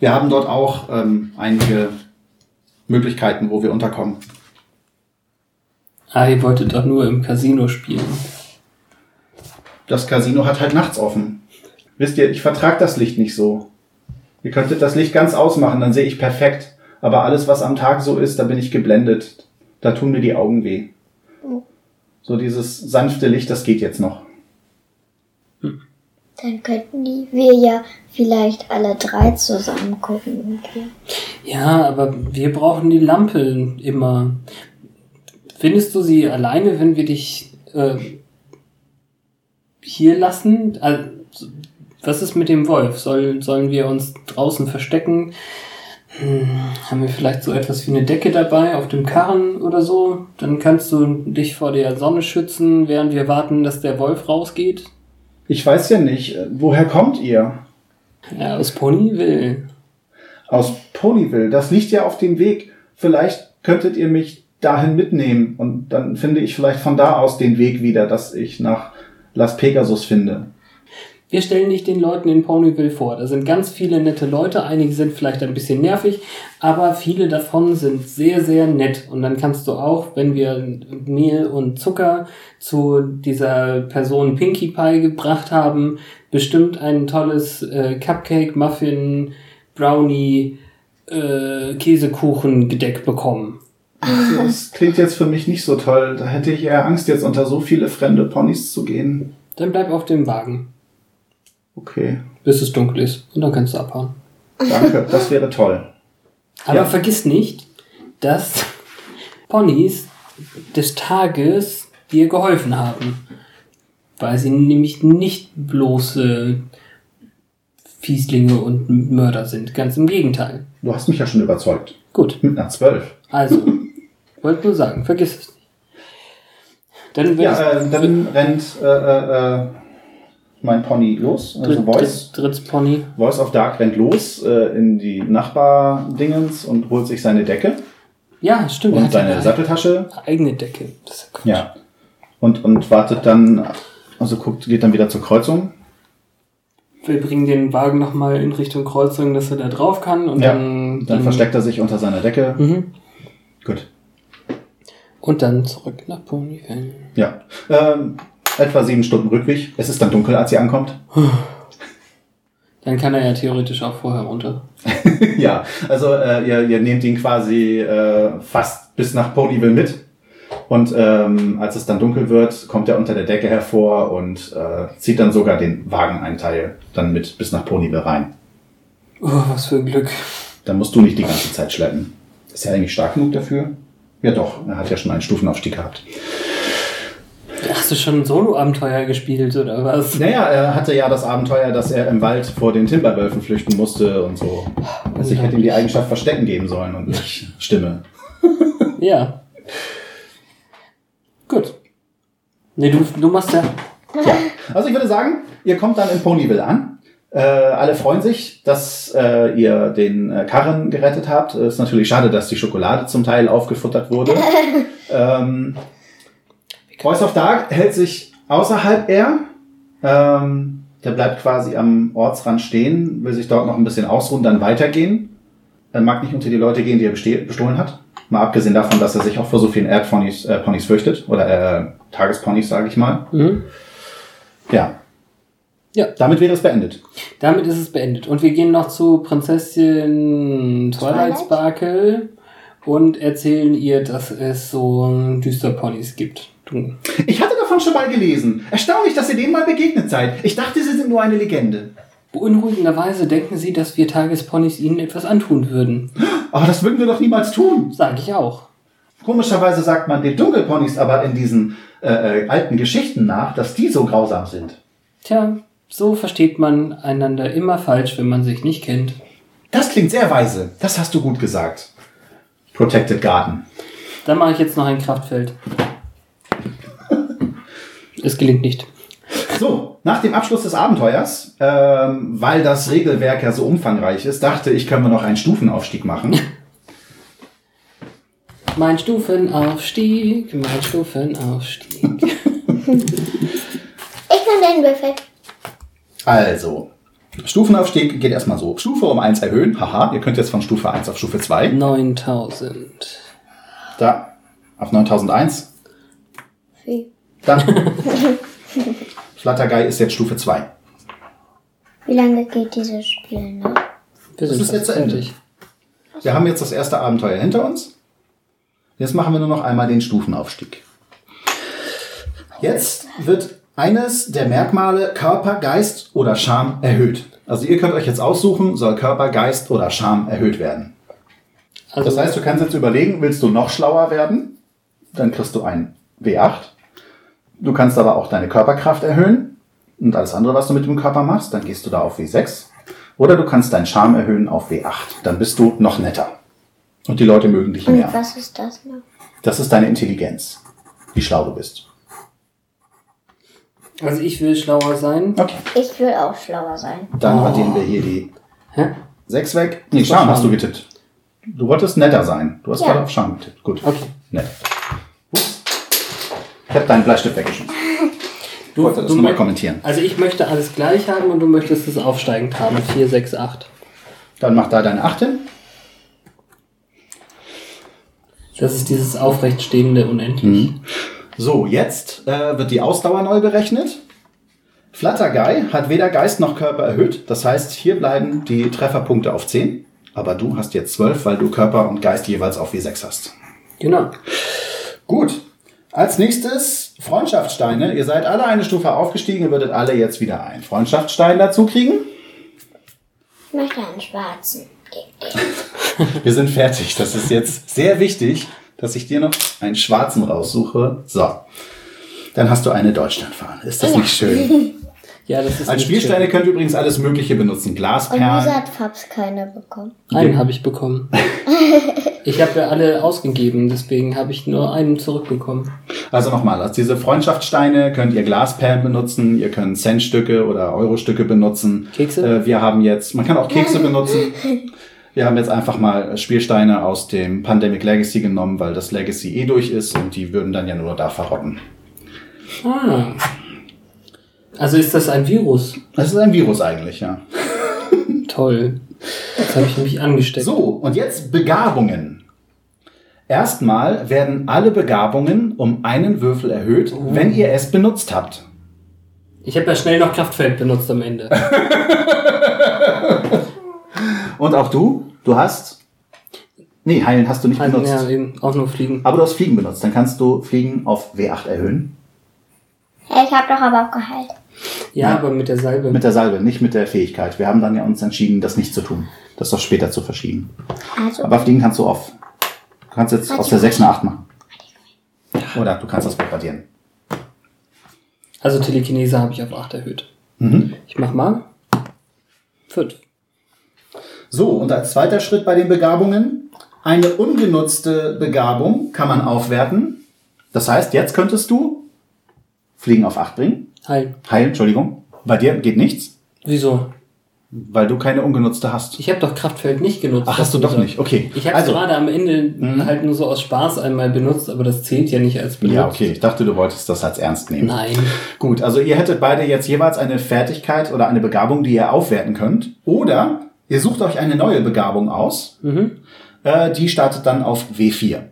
wir haben dort auch ähm, einige Möglichkeiten, wo wir unterkommen. Ah, ihr wolltet doch nur im Casino spielen. Das Casino hat halt nachts offen. Wisst ihr, ich vertrag das Licht nicht so. Ihr könntet das Licht ganz ausmachen, dann sehe ich perfekt. Aber alles, was am Tag so ist, da bin ich geblendet. Da tun mir die Augen weh. So dieses sanfte Licht, das geht jetzt noch. Dann könnten die, wir ja vielleicht alle drei zusammen gucken. Okay. Ja, aber wir brauchen die Lampe immer. Findest du sie alleine, wenn wir dich äh, hier lassen? Also, was ist mit dem Wolf? Soll, sollen wir uns draußen verstecken? Hm, haben wir vielleicht so etwas wie eine Decke dabei auf dem Karren oder so? Dann kannst du dich vor der Sonne schützen, während wir warten, dass der Wolf rausgeht. Ich weiß ja nicht, woher kommt ihr? Ja, aus Ponyville. Aus Ponyville. Das liegt ja auf dem Weg. Vielleicht könntet ihr mich dahin mitnehmen und dann finde ich vielleicht von da aus den Weg wieder, dass ich nach Las Pegasus finde. Wir stellen dich den Leuten in Ponyville vor. Da sind ganz viele nette Leute. Einige sind vielleicht ein bisschen nervig, aber viele davon sind sehr, sehr nett. Und dann kannst du auch, wenn wir Mehl und Zucker zu dieser Person Pinkie Pie gebracht haben, bestimmt ein tolles äh, Cupcake, Muffin, Brownie, äh, Käsekuchen-Gedeck bekommen. Das klingt jetzt für mich nicht so toll. Da hätte ich eher Angst, jetzt unter so viele fremde Ponys zu gehen. Dann bleib auf dem Wagen, Okay, bis es dunkel ist. Und dann kannst du abhauen. danke. Das wäre toll. *laughs* Aber Ja. vergiss nicht, dass *laughs* Ponys des Tages dir geholfen haben. Weil sie nämlich nicht bloße Fieslinge und Mörder sind. Ganz im Gegenteil. Du hast mich ja schon überzeugt. Gut, Mit einer 12. also, wollte nur sagen, vergiss es nicht. Dann wird Ja, äh, dann rennt äh, äh, äh, mein Pony los. Also dritt, Voice, dritt, dritt's Pony. Voice of Dark rennt los äh, in die Nachbardingens und holt sich seine Decke Ja, stimmt. und seine eine Satteltasche. eigene Decke. Das ist ja. Ja. Und, und wartet dann, also guckt, geht dann wieder zur Kreuzung. Wir bringen den Wagen nochmal in Richtung Kreuzung, dass er da drauf kann. Und Ja, dann, Dann versteckt er sich unter seiner Decke. Mhm. Gut. Und dann zurück nach Ponyville. Ja. Ähm, etwa sieben Stunden Rückweg. Es ist dann dunkel, als sie ankommt. *sighs* Dann kann er ja theoretisch auch vorher runter. *laughs* ja, also äh, ihr, ihr nehmt ihn quasi äh, fast bis nach Ponyville mit. Und ähm, als es dann dunkel wird, kommt er unter der Decke hervor und äh, zieht dann sogar den Wageneinteil dann mit bis nach Ponyville rein. Oh, was für ein Glück. Dann musst du nicht die ganze Zeit schleppen. Ist er eigentlich stark genug dafür? Ja doch, er hat ja schon einen Stufenaufstieg gehabt. Du schon ein Solo-Abenteuer gespielt oder was? Naja, er hatte ja das Abenteuer, dass er im Wald vor den Timberwölfen flüchten musste und so. Also ich hätte ihm die Eigenschaft Verstecken geben sollen und nicht *laughs* Stimme. Ja. Gut. Nee, du, du machst ja. Ja, also ich würde sagen, ihr kommt dann in Ponyville an. Äh, alle freuen sich, dass äh, ihr den äh, Karren gerettet habt. Ist natürlich schade, dass die Schokolade zum Teil aufgefuttert wurde. *laughs* ähm, Voice of Dark hält sich außerhalb er. Ähm, der bleibt quasi am Ortsrand stehen, will sich dort noch ein bisschen ausruhen, dann weitergehen. Er mag nicht unter die Leute gehen, die er bestohlen hat. Mal abgesehen davon, dass er sich auch vor so vielen Erdponys äh, Ponys fürchtet. Oder äh, Tagesponys, sage ich mal. Mhm. Ja. Ja. Damit wäre es beendet. Damit ist es beendet. Und wir gehen noch zu Prinzessin Twilight? Sparkle und erzählen ihr, dass es so Düsterponys gibt. Du, Ich hatte davon schon mal gelesen. Erstaunlich, dass ihr denen mal begegnet seid. Ich dachte, sie sind nur eine Legende. beunruhigenderweise denken sie, dass wir Tagesponys ihnen etwas antun würden. Aber das würden wir doch niemals tun. Sag ich auch. Komischerweise sagt man den Dunkelponys aber in diesen äh, äh, alten Geschichten nach, dass die so grausam sind. Tja, so versteht man einander immer falsch, wenn man sich nicht kennt. Das klingt sehr weise. Das hast du gut gesagt. Protected Garden. Dann mache ich jetzt noch ein Kraftfeld. Es gelingt nicht. So, nach dem Abschluss des Abenteuers, ähm, weil das Regelwerk ja so umfangreich ist, dachte ich, können wir noch einen Stufenaufstieg machen. Mein Stufenaufstieg, mein Stufenaufstieg. *laughs* Ich kann den Würfel. Also, Stufenaufstieg geht erstmal so. Stufe um 1 erhöhen. Haha, ihr könnt jetzt von Stufe 1 auf Stufe 2. 9000. Da, auf 9001. Dann. *laughs* Flatterguy ist jetzt Stufe 2. Wie lange geht dieses Spiel noch? Wir sind ist jetzt zu Ende. fertig. Wir haben jetzt das erste Abenteuer hinter uns. Jetzt machen wir nur noch einmal den Stufenaufstieg. Jetzt wird eines der Merkmale Körper, Geist oder Charme erhöht. Also ihr könnt euch jetzt aussuchen, soll Körper, Geist oder Charme erhöht werden. Also, Das heißt, du kannst jetzt überlegen, willst du noch schlauer werden? Dann kriegst du ein W8. Du kannst aber auch deine Körperkraft erhöhen und alles andere, was du mit dem Körper machst, dann gehst du da auf W6. Oder du kannst deinen Charme erhöhen auf W8. Dann bist du noch netter. Und die Leute mögen dich Und mehr. was ist das noch? Das ist deine Intelligenz, wie schlau du bist. also ich will schlauer sein. Okay, Ich will auch schlauer sein. dann Oh. addieren wir hier die Hä? 6 weg. Nee, Charme hast du getippt. Du wolltest netter sein. Du hast Ja. gerade auf Charme getippt. Gut. Okay. Nett. Ich habe deinen Bleistift weggeschmissen. Ich wollte das nur mal mö- kommentieren. Also ich möchte alles gleich haben und du möchtest es aufsteigend haben. 4, 6, 8. Dann mach da deine 8 hin. Das ist dieses aufrechtstehende unendlich. So, jetzt äh, wird die Ausdauer neu berechnet. Flutterguy hat weder Geist noch Körper erhöht. Das heißt, hier bleiben die Trefferpunkte auf 10. Aber du hast jetzt 12, weil du Körper und Geist jeweils auf W6 hast. Genau. Gut. Als nächstes Freundschaftssteine. Ihr seid alle eine Stufe aufgestiegen. Ihr würdet alle jetzt wieder einen Freundschaftsstein dazu kriegen. Ich möchte einen schwarzen. *laughs* Wir sind fertig. Das ist jetzt sehr wichtig, dass ich dir noch einen schwarzen raussuche. So. Dann hast du eine Deutschlandfahne. Ist das nicht schön? *laughs* Ja, das ist Als Spielsteine könnt ihr übrigens alles Mögliche benutzen. Und Glasperlen. wieso hat Fabs keine bekommen? Einen habe ich bekommen. *laughs* ich habe ja alle ausgegeben, deswegen habe ich nur einen zurückbekommen. Also nochmal, als diese Freundschaftssteine könnt ihr Glasperlen benutzen, ihr könnt Centstücke oder Eurostücke benutzen. Kekse? Äh, wir haben jetzt, man kann auch Kekse benutzen. *laughs* Wir haben jetzt einfach mal Spielsteine aus dem Pandemic Legacy genommen, weil das Legacy eh durch ist und die würden dann ja nur da verrotten. Ah. Also ist das ein Virus? Das ist ein Virus eigentlich, ja. Toll. Jetzt habe ich mich angesteckt. So, und jetzt Begabungen. Erstmal werden alle Begabungen um einen Würfel erhöht, wenn ihr es benutzt habt. Ich habe ja schnell noch Kraftfeld benutzt am Ende. *laughs* Und auch du, du hast. Nee, heilen hast du nicht Also, benutzt. ja, eben auch nur fliegen. Aber du hast Fliegen benutzt. Dann kannst du Fliegen auf W8 erhöhen. Hey, ich habe doch aber auch geheilt. Ja, Nein. aber mit der Salbe. Mit der Salbe, nicht mit der Fähigkeit. Wir haben dann ja uns entschieden, das nicht zu tun. Das doch später zu verschieben. Also, Aber Fliegen kannst du auf. Du kannst jetzt aus der 6 eine 8 machen. Oder du kannst das propagieren. Also Telekinese habe ich auf 8 erhöht. Mhm. Ich mach mal 5. So, und als zweiter Schritt bei den Begabungen, eine ungenutzte Begabung kann man aufwerten. Das heißt, jetzt könntest du Fliegen auf 8 bringen. Heilen. Heilen, Entschuldigung. Bei dir geht nichts, Wieso? weil du keine ungenutzte hast. Ich habe doch Kraftfeld nicht genutzt. Ach, hast du doch nicht. Okay. Ich habe also, gerade am Ende halt nur so aus Spaß einmal benutzt, aber das zählt ja nicht als benutzt. Ja, okay. Ich dachte, du wolltest das als ernst nehmen. Nein. Gut, also ihr hättet beide jetzt jeweils eine Fertigkeit oder eine Begabung, die ihr aufwerten könnt. Oder ihr sucht euch eine neue Begabung aus. Mhm. Äh, die startet dann auf W4.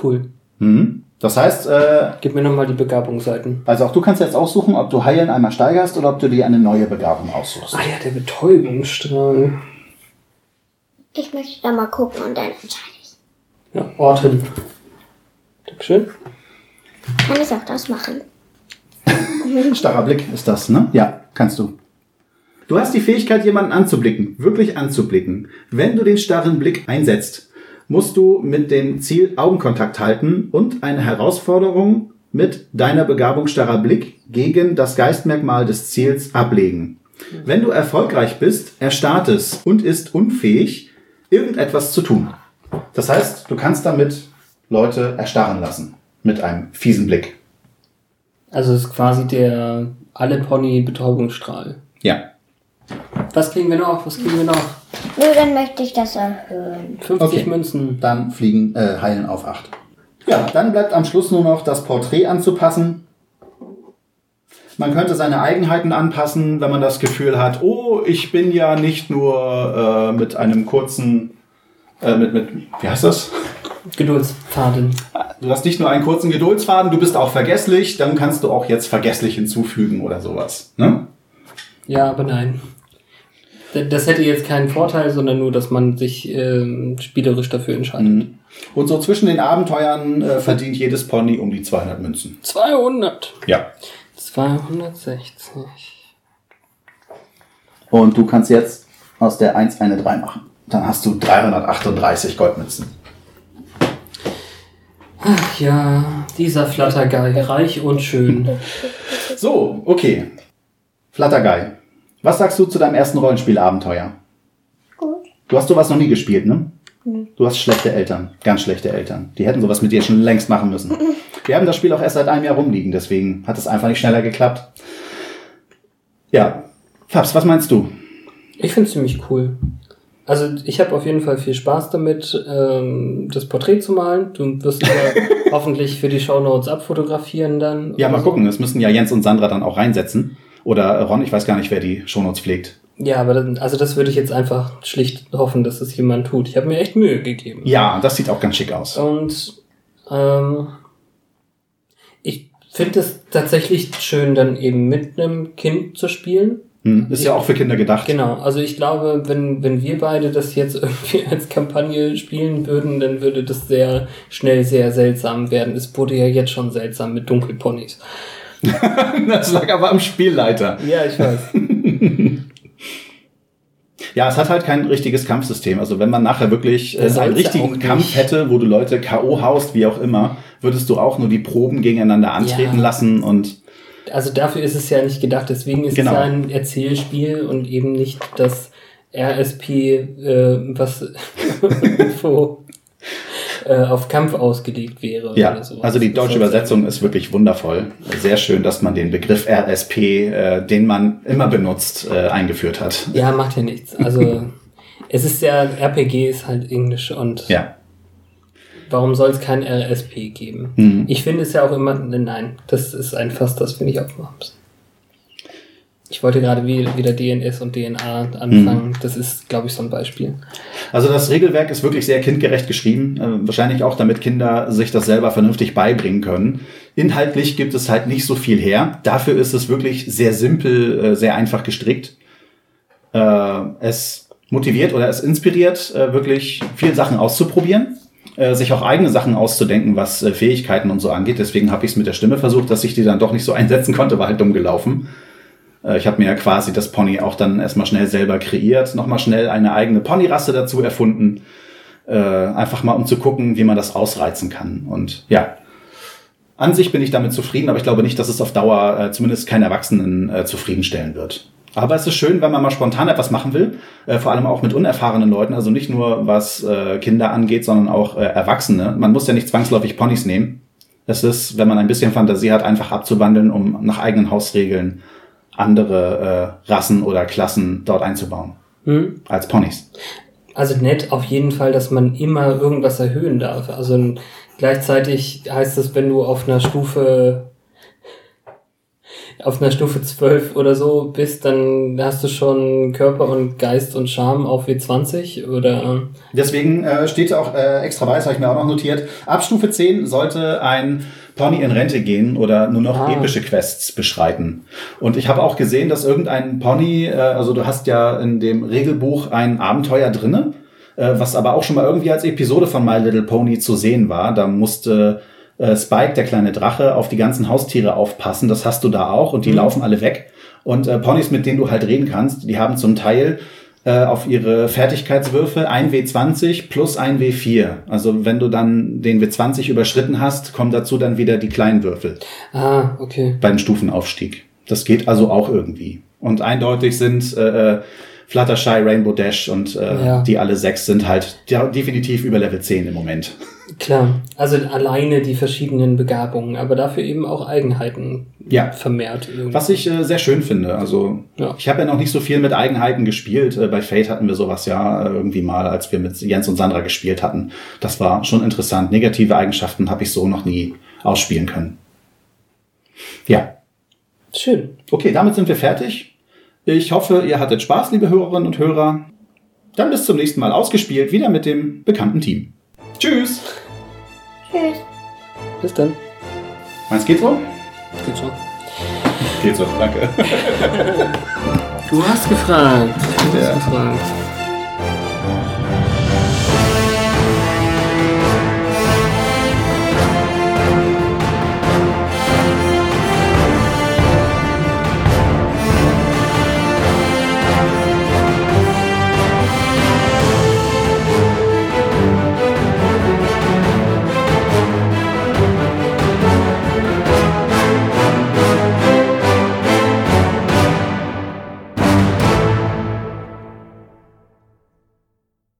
Cool. Mhm. Das heißt, äh, Gib mir nochmal die Begabungsseiten. also auch du kannst jetzt aussuchen, ob du Heilen einmal steigerst oder ob du dir eine neue Begabung aussuchst. Ah ja, der Betäubungsstrahl. ich möchte da mal gucken und dann entscheide ich. Ja, Orten. Dankeschön. Kann ich auch das machen? *laughs* Starrer Blick ist das, ne? Ja, kannst du. Du hast die Fähigkeit, jemanden anzublicken, wirklich anzublicken. Wenn du den starren Blick einsetzt, musst du mit dem Ziel Augenkontakt halten und eine Herausforderung mit deiner Begabung starrer Blick gegen das Geistmerkmal des Ziels ablegen. Wenn du erfolgreich bist, erstarrt es und ist unfähig, irgendetwas zu tun. Das heißt, du kannst damit Leute erstarren lassen. Mit einem fiesen Blick. Also es ist quasi der alle Pony Betäubungsstrahl. Ja. Was kriegen wir noch? Was kriegen wir noch? Nö, dann möchte ich das erhöhen. 50 Okay. Münzen. Dann fliegen, äh, heilen auf 8. Ja, dann bleibt am Schluss nur noch das Porträt anzupassen. Man könnte seine Eigenheiten anpassen, wenn man das Gefühl hat, oh, ich bin ja nicht nur äh, mit einem kurzen, äh, mit, mit, wie heißt das? Geduldsfaden. Du hast nicht nur einen kurzen Geduldsfaden, du bist auch vergesslich, dann kannst du auch jetzt vergesslich hinzufügen oder sowas. Ne? Ja, aber nein. Das hätte jetzt keinen Vorteil, sondern nur, dass man sich ähm, spielerisch dafür entscheidet. Und so zwischen den Abenteuern äh, verdient jedes Pony um die 200 Münzen. 200. Ja. 260. Und du kannst jetzt aus der 1 eine 3 machen. Dann hast du 338 Goldmünzen. Ach ja, dieser Flattergeil, reich und schön. So, okay. Flatterguy. Was sagst du zu deinem ersten Rollenspielabenteuer? Gut. Du hast sowas noch nie gespielt, ne? Du hast schlechte Eltern, ganz schlechte Eltern. Die hätten sowas mit dir schon längst machen müssen. *laughs* Wir haben das Spiel auch erst seit einem Jahr rumliegen, deswegen hat es einfach nicht schneller geklappt. Ja, Fabs, was meinst du? Ich finde es ziemlich cool. Also ich habe auf jeden Fall viel Spaß damit, ähm, das Porträt zu malen. Du wirst ja *laughs* hoffentlich für die Shownotes abfotografieren dann. Ja, mal so. gucken. Das müssen ja Jens und Sandra dann auch reinsetzen. Oder Ron, ich weiß gar nicht, wer die Shownotes pflegt. Ja, aber dann, also das würde ich jetzt einfach schlicht hoffen, dass es jemand tut. Ich habe mir echt Mühe gegeben. Ja, das sieht auch ganz schick aus. Und ähm, ich finde es tatsächlich schön, dann eben mit einem Kind zu spielen. Hm, Ist ja auch für Kinder gedacht. Genau, also ich glaube, wenn, wenn wir beide das jetzt *laughs* irgendwie als Kampagne spielen würden, dann würde das sehr schnell sehr seltsam werden. Es wurde ja jetzt schon seltsam mit Dunkelponys. *laughs* Das lag aber am Spielleiter. Ja, ich weiß. *laughs* Ja, es hat halt kein richtiges Kampfsystem. Also wenn man nachher wirklich äh, einen richtigen. Kampf hätte, wo du Leute K.O. haust, wie auch immer, würdest du auch nur die Proben gegeneinander antreten Ja. lassen und Also dafür ist es ja nicht gedacht, deswegen ist Genau. es ja ein Erzählspiel und eben nicht das RSP, äh, was *laughs* wo, äh, auf Kampf ausgelegt wäre. ja, oder sowas. also die deutsche Übersetzung ist wirklich wundervoll. Sehr schön, dass man den Begriff RSP, äh, den man immer benutzt, äh, eingeführt hat. Ja, macht ja nichts. Also *laughs* es ist ja, RPG ist halt Englisch und Ja. warum soll es kein RSP geben? Mhm. Ich finde es ja auch immer, nein, das ist ein Fass, das finde ich auch überhaupt. Ich wollte gerade wie- wieder DNS und DNA anfangen. Mhm. Das ist, glaube ich, so ein Beispiel. Also das Regelwerk ist wirklich sehr kindgerecht geschrieben. Äh, wahrscheinlich auch, damit Kinder sich das selber vernünftig beibringen können. Inhaltlich gibt es halt nicht so viel her. Dafür ist es wirklich sehr simpel, äh, sehr einfach gestrickt. Äh, es motiviert oder es inspiriert, wirklich viele Sachen auszuprobieren. sich auch eigene Sachen auszudenken, was äh, Fähigkeiten und so angeht. Deswegen habe ich es mit der Stimme versucht, dass ich die dann doch nicht so *laughs* einsetzen konnte, war halt dumm gelaufen. Äh, Ich habe mir ja quasi das Pony auch dann erstmal schnell selber kreiert, nochmal schnell eine eigene Ponyrasse dazu erfunden, äh, einfach mal um zu gucken, wie man das ausreizen kann. Und ja, an sich bin ich damit zufrieden, aber ich glaube nicht, dass es auf Dauer äh, zumindest keinen Erwachsenen zufriedenstellen wird. Aber es ist schön, wenn man mal spontan etwas machen will, vor allem auch mit unerfahrenen Leuten, also nicht nur was Kinder angeht, sondern auch Erwachsene. Man muss ja nicht zwangsläufig Ponys nehmen. Es ist, wenn man ein bisschen Fantasie hat, einfach abzuwandeln, um nach eigenen Hausregeln andere äh, Rassen oder Klassen dort einzubauen. Hm? Als Ponys. Also nett auf jeden Fall, dass man immer irgendwas erhöhen darf. Also gleichzeitig heißt es, wenn du auf einer Stufe auf einer Stufe 12 oder so bist, dann hast du schon Körper und Geist und Charme auf W20 oder Deswegen äh, steht auch äh, extra weiß, habe ich mir auch noch notiert. Ab Stufe 10 sollte ein Pony in Rente gehen oder nur noch Ah. epische Quests beschreiten. Und ich habe auch gesehen, dass irgendein Pony, äh, also du hast ja in dem Regelbuch ein Abenteuer drinne, äh, was aber auch schon mal irgendwie als Episode von My Little Pony zu sehen war. Da musste äh, Spike, der kleine Drache, auf die ganzen Haustiere aufpassen. Das hast du da auch und die laufen alle weg. Und äh, Ponys, mit denen du halt reden kannst, die haben zum Teil äh, auf ihre Fertigkeitswürfel ein W20 plus ein W4. Also wenn du dann den W20 überschritten hast, kommen dazu dann wieder die kleinen Würfel Ah, okay. beim Stufenaufstieg. Das geht also auch irgendwie. Und eindeutig sind äh, äh, Fluttershy, Rainbow Dash und äh, Ja. die alle sechs sind halt ja, definitiv über Level 10 im Moment. Klar. Also alleine die verschiedenen Begabungen, aber dafür eben auch Eigenheiten Ja. vermehrt. irgendwie. Was ich äh, sehr schön finde. Also Ja. ich habe ja noch nicht so viel mit Eigenheiten gespielt. Äh, bei Fate hatten wir sowas ja äh, irgendwie mal, als wir mit Jens und Sandra gespielt hatten. Das war schon interessant. Negative Eigenschaften habe ich so noch nie ausspielen können. Ja, Schön. okay, damit sind wir fertig. Ich hoffe, ihr hattet Spaß, liebe Hörerinnen und Hörer. Dann bis zum nächsten Mal ausgespielt, wieder mit dem bekannten Team. Tschüss! Tschüss. Bis dann. Meins geht so? Geht schon. Geht so, danke. *laughs* Du hast gefragt. Du Ja. hast gefragt.